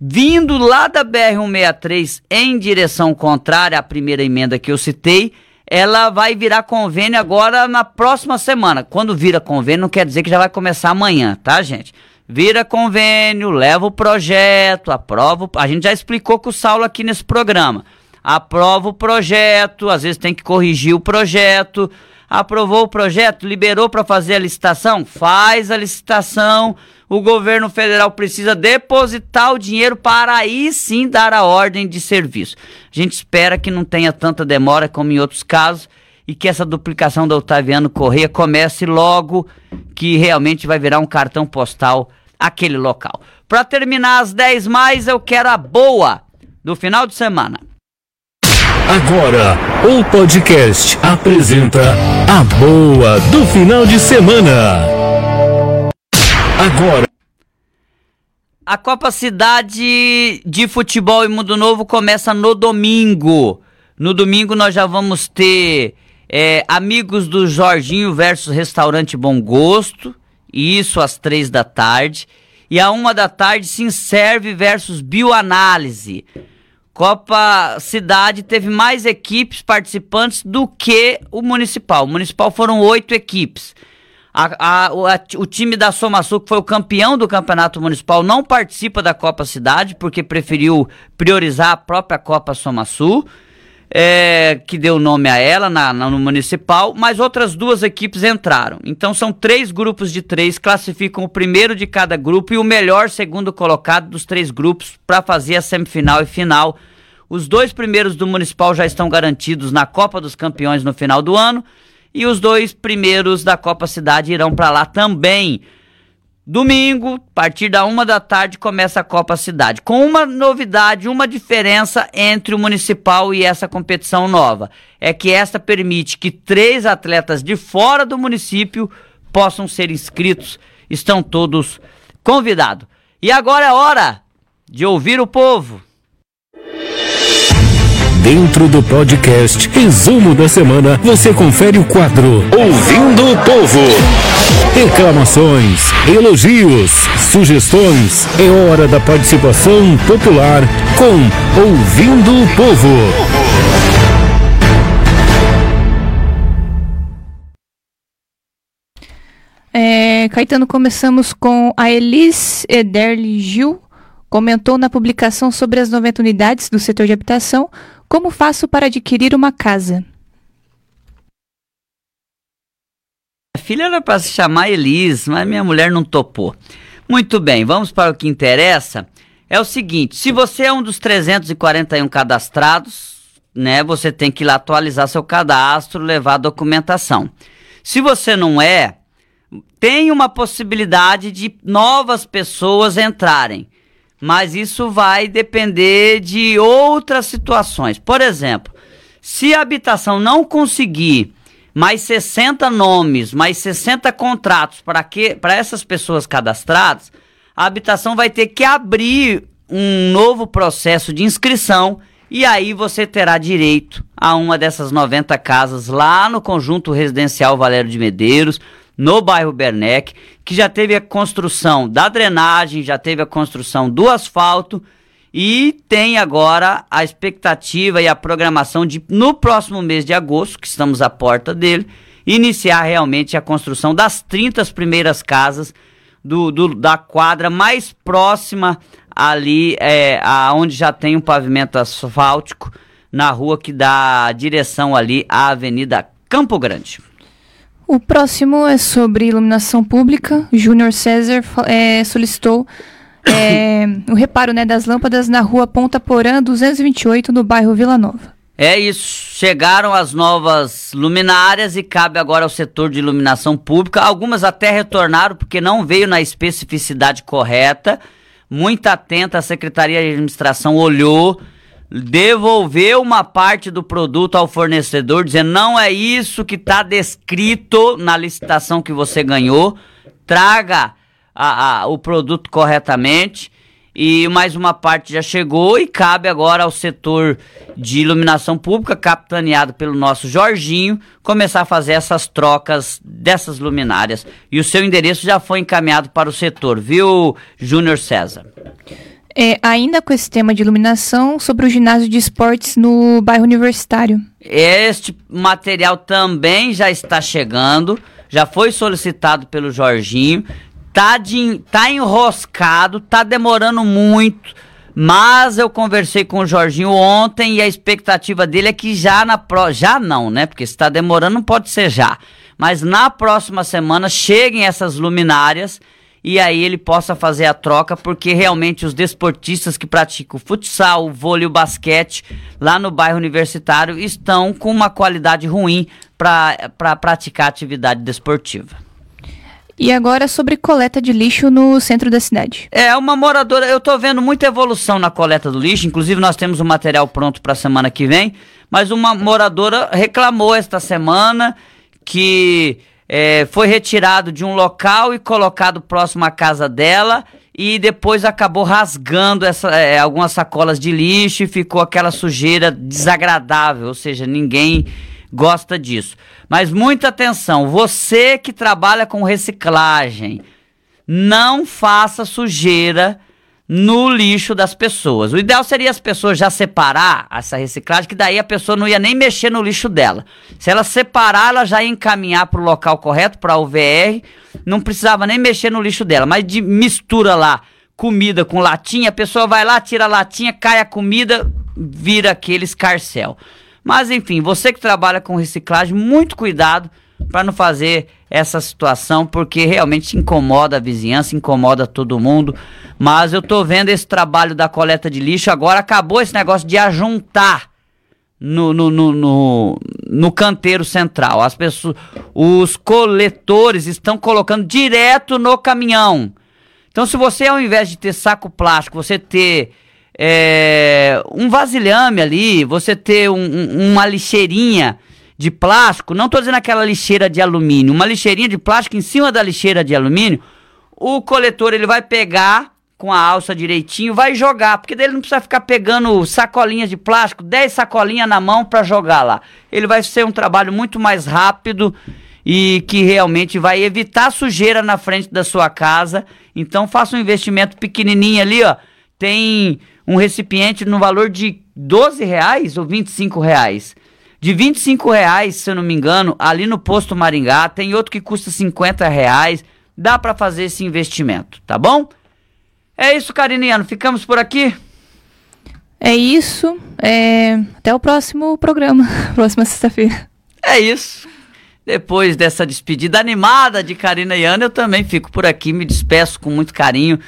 vindo lá da BR-163 em direção contrária à primeira emenda que eu citei, ela vai virar convênio agora na próxima semana. Quando vira convênio, não quer dizer que já vai começar amanhã, tá, gente? Vira convênio, leva o projeto, aprova. A gente já explicou com o Saulo aqui nesse programa. Aprova o projeto, às vezes tem que corrigir o projeto. Aprovou o projeto, liberou para fazer a licitação? Faz a licitação o governo federal precisa depositar o dinheiro para aí sim dar a ordem de serviço. A gente espera que não tenha tanta demora como em outros casos e que essa duplicação da Otaviano Correia comece logo que realmente vai virar um cartão postal aquele local. Para terminar as 10 mais, eu quero a boa do final de semana. Agora, o podcast apresenta a boa do final de semana. Agora. A Copa Cidade de Futebol e Mundo Novo começa no domingo. No domingo nós já vamos ter é, Amigos do Jorginho versus Restaurante Bom Gosto. Isso às três da tarde. E a uma da tarde, Sinserve versus Bioanálise. Copa Cidade teve mais equipes participantes do que o Municipal. O Municipal foram oito equipes. A, a, o, a, o, time da Soma Sul, que foi o campeão do campeonato municipal, não participa da Copa Cidade, porque preferiu priorizar a própria Copa Soma Sul é, que deu nome a ela na, na, no municipal, mas outras duas equipes entraram. Então são três grupos de três, classificam o primeiro de cada grupo e o melhor segundo colocado dos três grupos para fazer a semifinal e final. Os dois primeiros do municipal já estão garantidos na Copa dos Campeões no final do ano e os dois primeiros da Copa Cidade irão para lá também. Domingo, a partir da uma da tarde, começa a Copa Cidade. Com uma novidade, uma diferença entre o municipal e essa competição nova. É que esta permite que três atletas de fora do município possam ser inscritos. Estão todos convidados. E agora é hora de ouvir o povo. Dentro do podcast Resumo da Semana, você confere o quadro Ouvindo o Povo. Reclamações, elogios, sugestões. É hora da participação popular com Ouvindo o Povo. É, Caetano, começamos com a Elis Ederli Gil. Comentou na publicação sobre as 90 unidades do setor de habitação como faço para adquirir uma casa? A filha era para se chamar Elis, mas minha mulher não topou. Muito bem, vamos para o que interessa. É o seguinte, se você é um dos 341 cadastrados, né, você tem que ir lá atualizar seu cadastro, levar a documentação. Se você não é, tem uma possibilidade de novas pessoas entrarem mas isso vai depender de outras situações. Por exemplo, se a habitação não conseguir mais 60 nomes, mais 60 contratos para essas pessoas cadastradas, a habitação vai ter que abrir um novo processo de inscrição e aí você terá direito a uma dessas 90 casas lá no conjunto residencial Valério de Medeiros no bairro Bernec, que já teve a construção da drenagem, já teve a construção do asfalto e tem agora a expectativa e a programação de, no próximo mês de agosto, que estamos à porta dele, iniciar realmente a construção das 30 primeiras casas do, do da quadra mais próxima ali, é, aonde já tem um pavimento asfáltico, na rua que dá direção ali à Avenida Campo Grande. O próximo é sobre iluminação pública. Júnior César é, solicitou (coughs) é, o reparo né, das lâmpadas na rua Ponta Porã 228, no bairro Vila Nova. É isso. Chegaram as novas luminárias e cabe agora ao setor de iluminação pública. Algumas até retornaram porque não veio na especificidade correta. Muito atenta, a Secretaria de Administração olhou devolver uma parte do produto ao fornecedor, dizendo não é isso que está descrito na licitação que você ganhou, traga a, a, o produto corretamente. E mais uma parte já chegou e cabe agora ao setor de iluminação pública, capitaneado pelo nosso Jorginho, começar a fazer essas trocas dessas luminárias. E o seu endereço já foi encaminhado para o setor, viu, Júnior César? É, ainda com esse tema de iluminação, sobre o ginásio de esportes no bairro universitário. Este material também já está chegando, já foi solicitado pelo Jorginho, tá, de, tá enroscado, tá demorando muito, mas eu conversei com o Jorginho ontem e a expectativa dele é que já na pro, já não, né? Porque se está demorando não pode ser já, mas na próxima semana cheguem essas luminárias e aí ele possa fazer a troca, porque realmente os desportistas que praticam futsal, vôlei, o basquete lá no bairro universitário estão com uma qualidade ruim para pra praticar atividade desportiva. E agora sobre coleta de lixo no centro da cidade. É, uma moradora, eu tô vendo muita evolução na coleta do lixo, inclusive nós temos o material pronto para a semana que vem, mas uma moradora reclamou esta semana que é, foi retirado de um local e colocado próximo à casa dela e depois acabou rasgando essa, é, algumas sacolas de lixo e ficou aquela sujeira desagradável, ou seja, ninguém gosta disso. Mas muita atenção, você que trabalha com reciclagem, não faça sujeira no lixo das pessoas. O ideal seria as pessoas já separar essa reciclagem, que daí a pessoa não ia nem mexer no lixo dela. Se ela separar, ela já ia encaminhar para o local correto, para o VR, não precisava nem mexer no lixo dela. Mas de mistura lá comida com latinha, a pessoa vai lá, tira a latinha, cai a comida, vira aquele escarcel. Mas enfim, você que trabalha com reciclagem, muito cuidado para não fazer essa situação, porque realmente incomoda a vizinhança, incomoda todo mundo. Mas eu tô vendo esse trabalho da coleta de lixo, agora acabou esse negócio de ajuntar no, no, no, no, no canteiro central. As pessoas, os coletores estão colocando direto no caminhão. Então, se você, ao invés de ter saco plástico, você ter é, um vasilhame ali, você ter um, um, uma lixeirinha de plástico, não estou dizendo aquela lixeira de alumínio, uma lixeirinha de plástico em cima da lixeira de alumínio, o coletor ele vai pegar com a alça direitinho, vai jogar, porque dele não precisa ficar pegando sacolinhas de plástico, 10 sacolinhas na mão para jogar lá. Ele vai ser um trabalho muito mais rápido e que realmente vai evitar sujeira na frente da sua casa. Então faça um investimento pequenininho ali, ó. Tem um recipiente no valor de 12 reais ou 25 reais. De 25 reais, se eu não me engano, ali no posto Maringá, tem outro que custa 50 reais. Dá para fazer esse investimento, tá bom? É isso, Cariniano. Ficamos por aqui? É isso. É... Até o próximo programa, (laughs) próxima sexta-feira. É isso. Depois dessa despedida animada de Karina e Ana, eu também fico por aqui, me despeço com muito carinho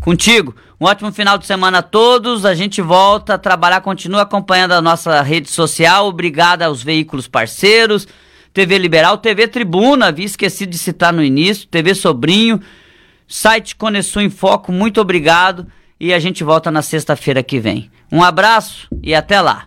contigo. Um ótimo final de semana a todos. A gente volta a trabalhar, continua acompanhando a nossa rede social. Obrigado aos veículos parceiros. TV Liberal, TV Tribuna, havia esquecido de citar no início, TV Sobrinho, site Conexão em Foco, muito obrigado. E a gente volta na sexta-feira que vem. Um abraço e até lá.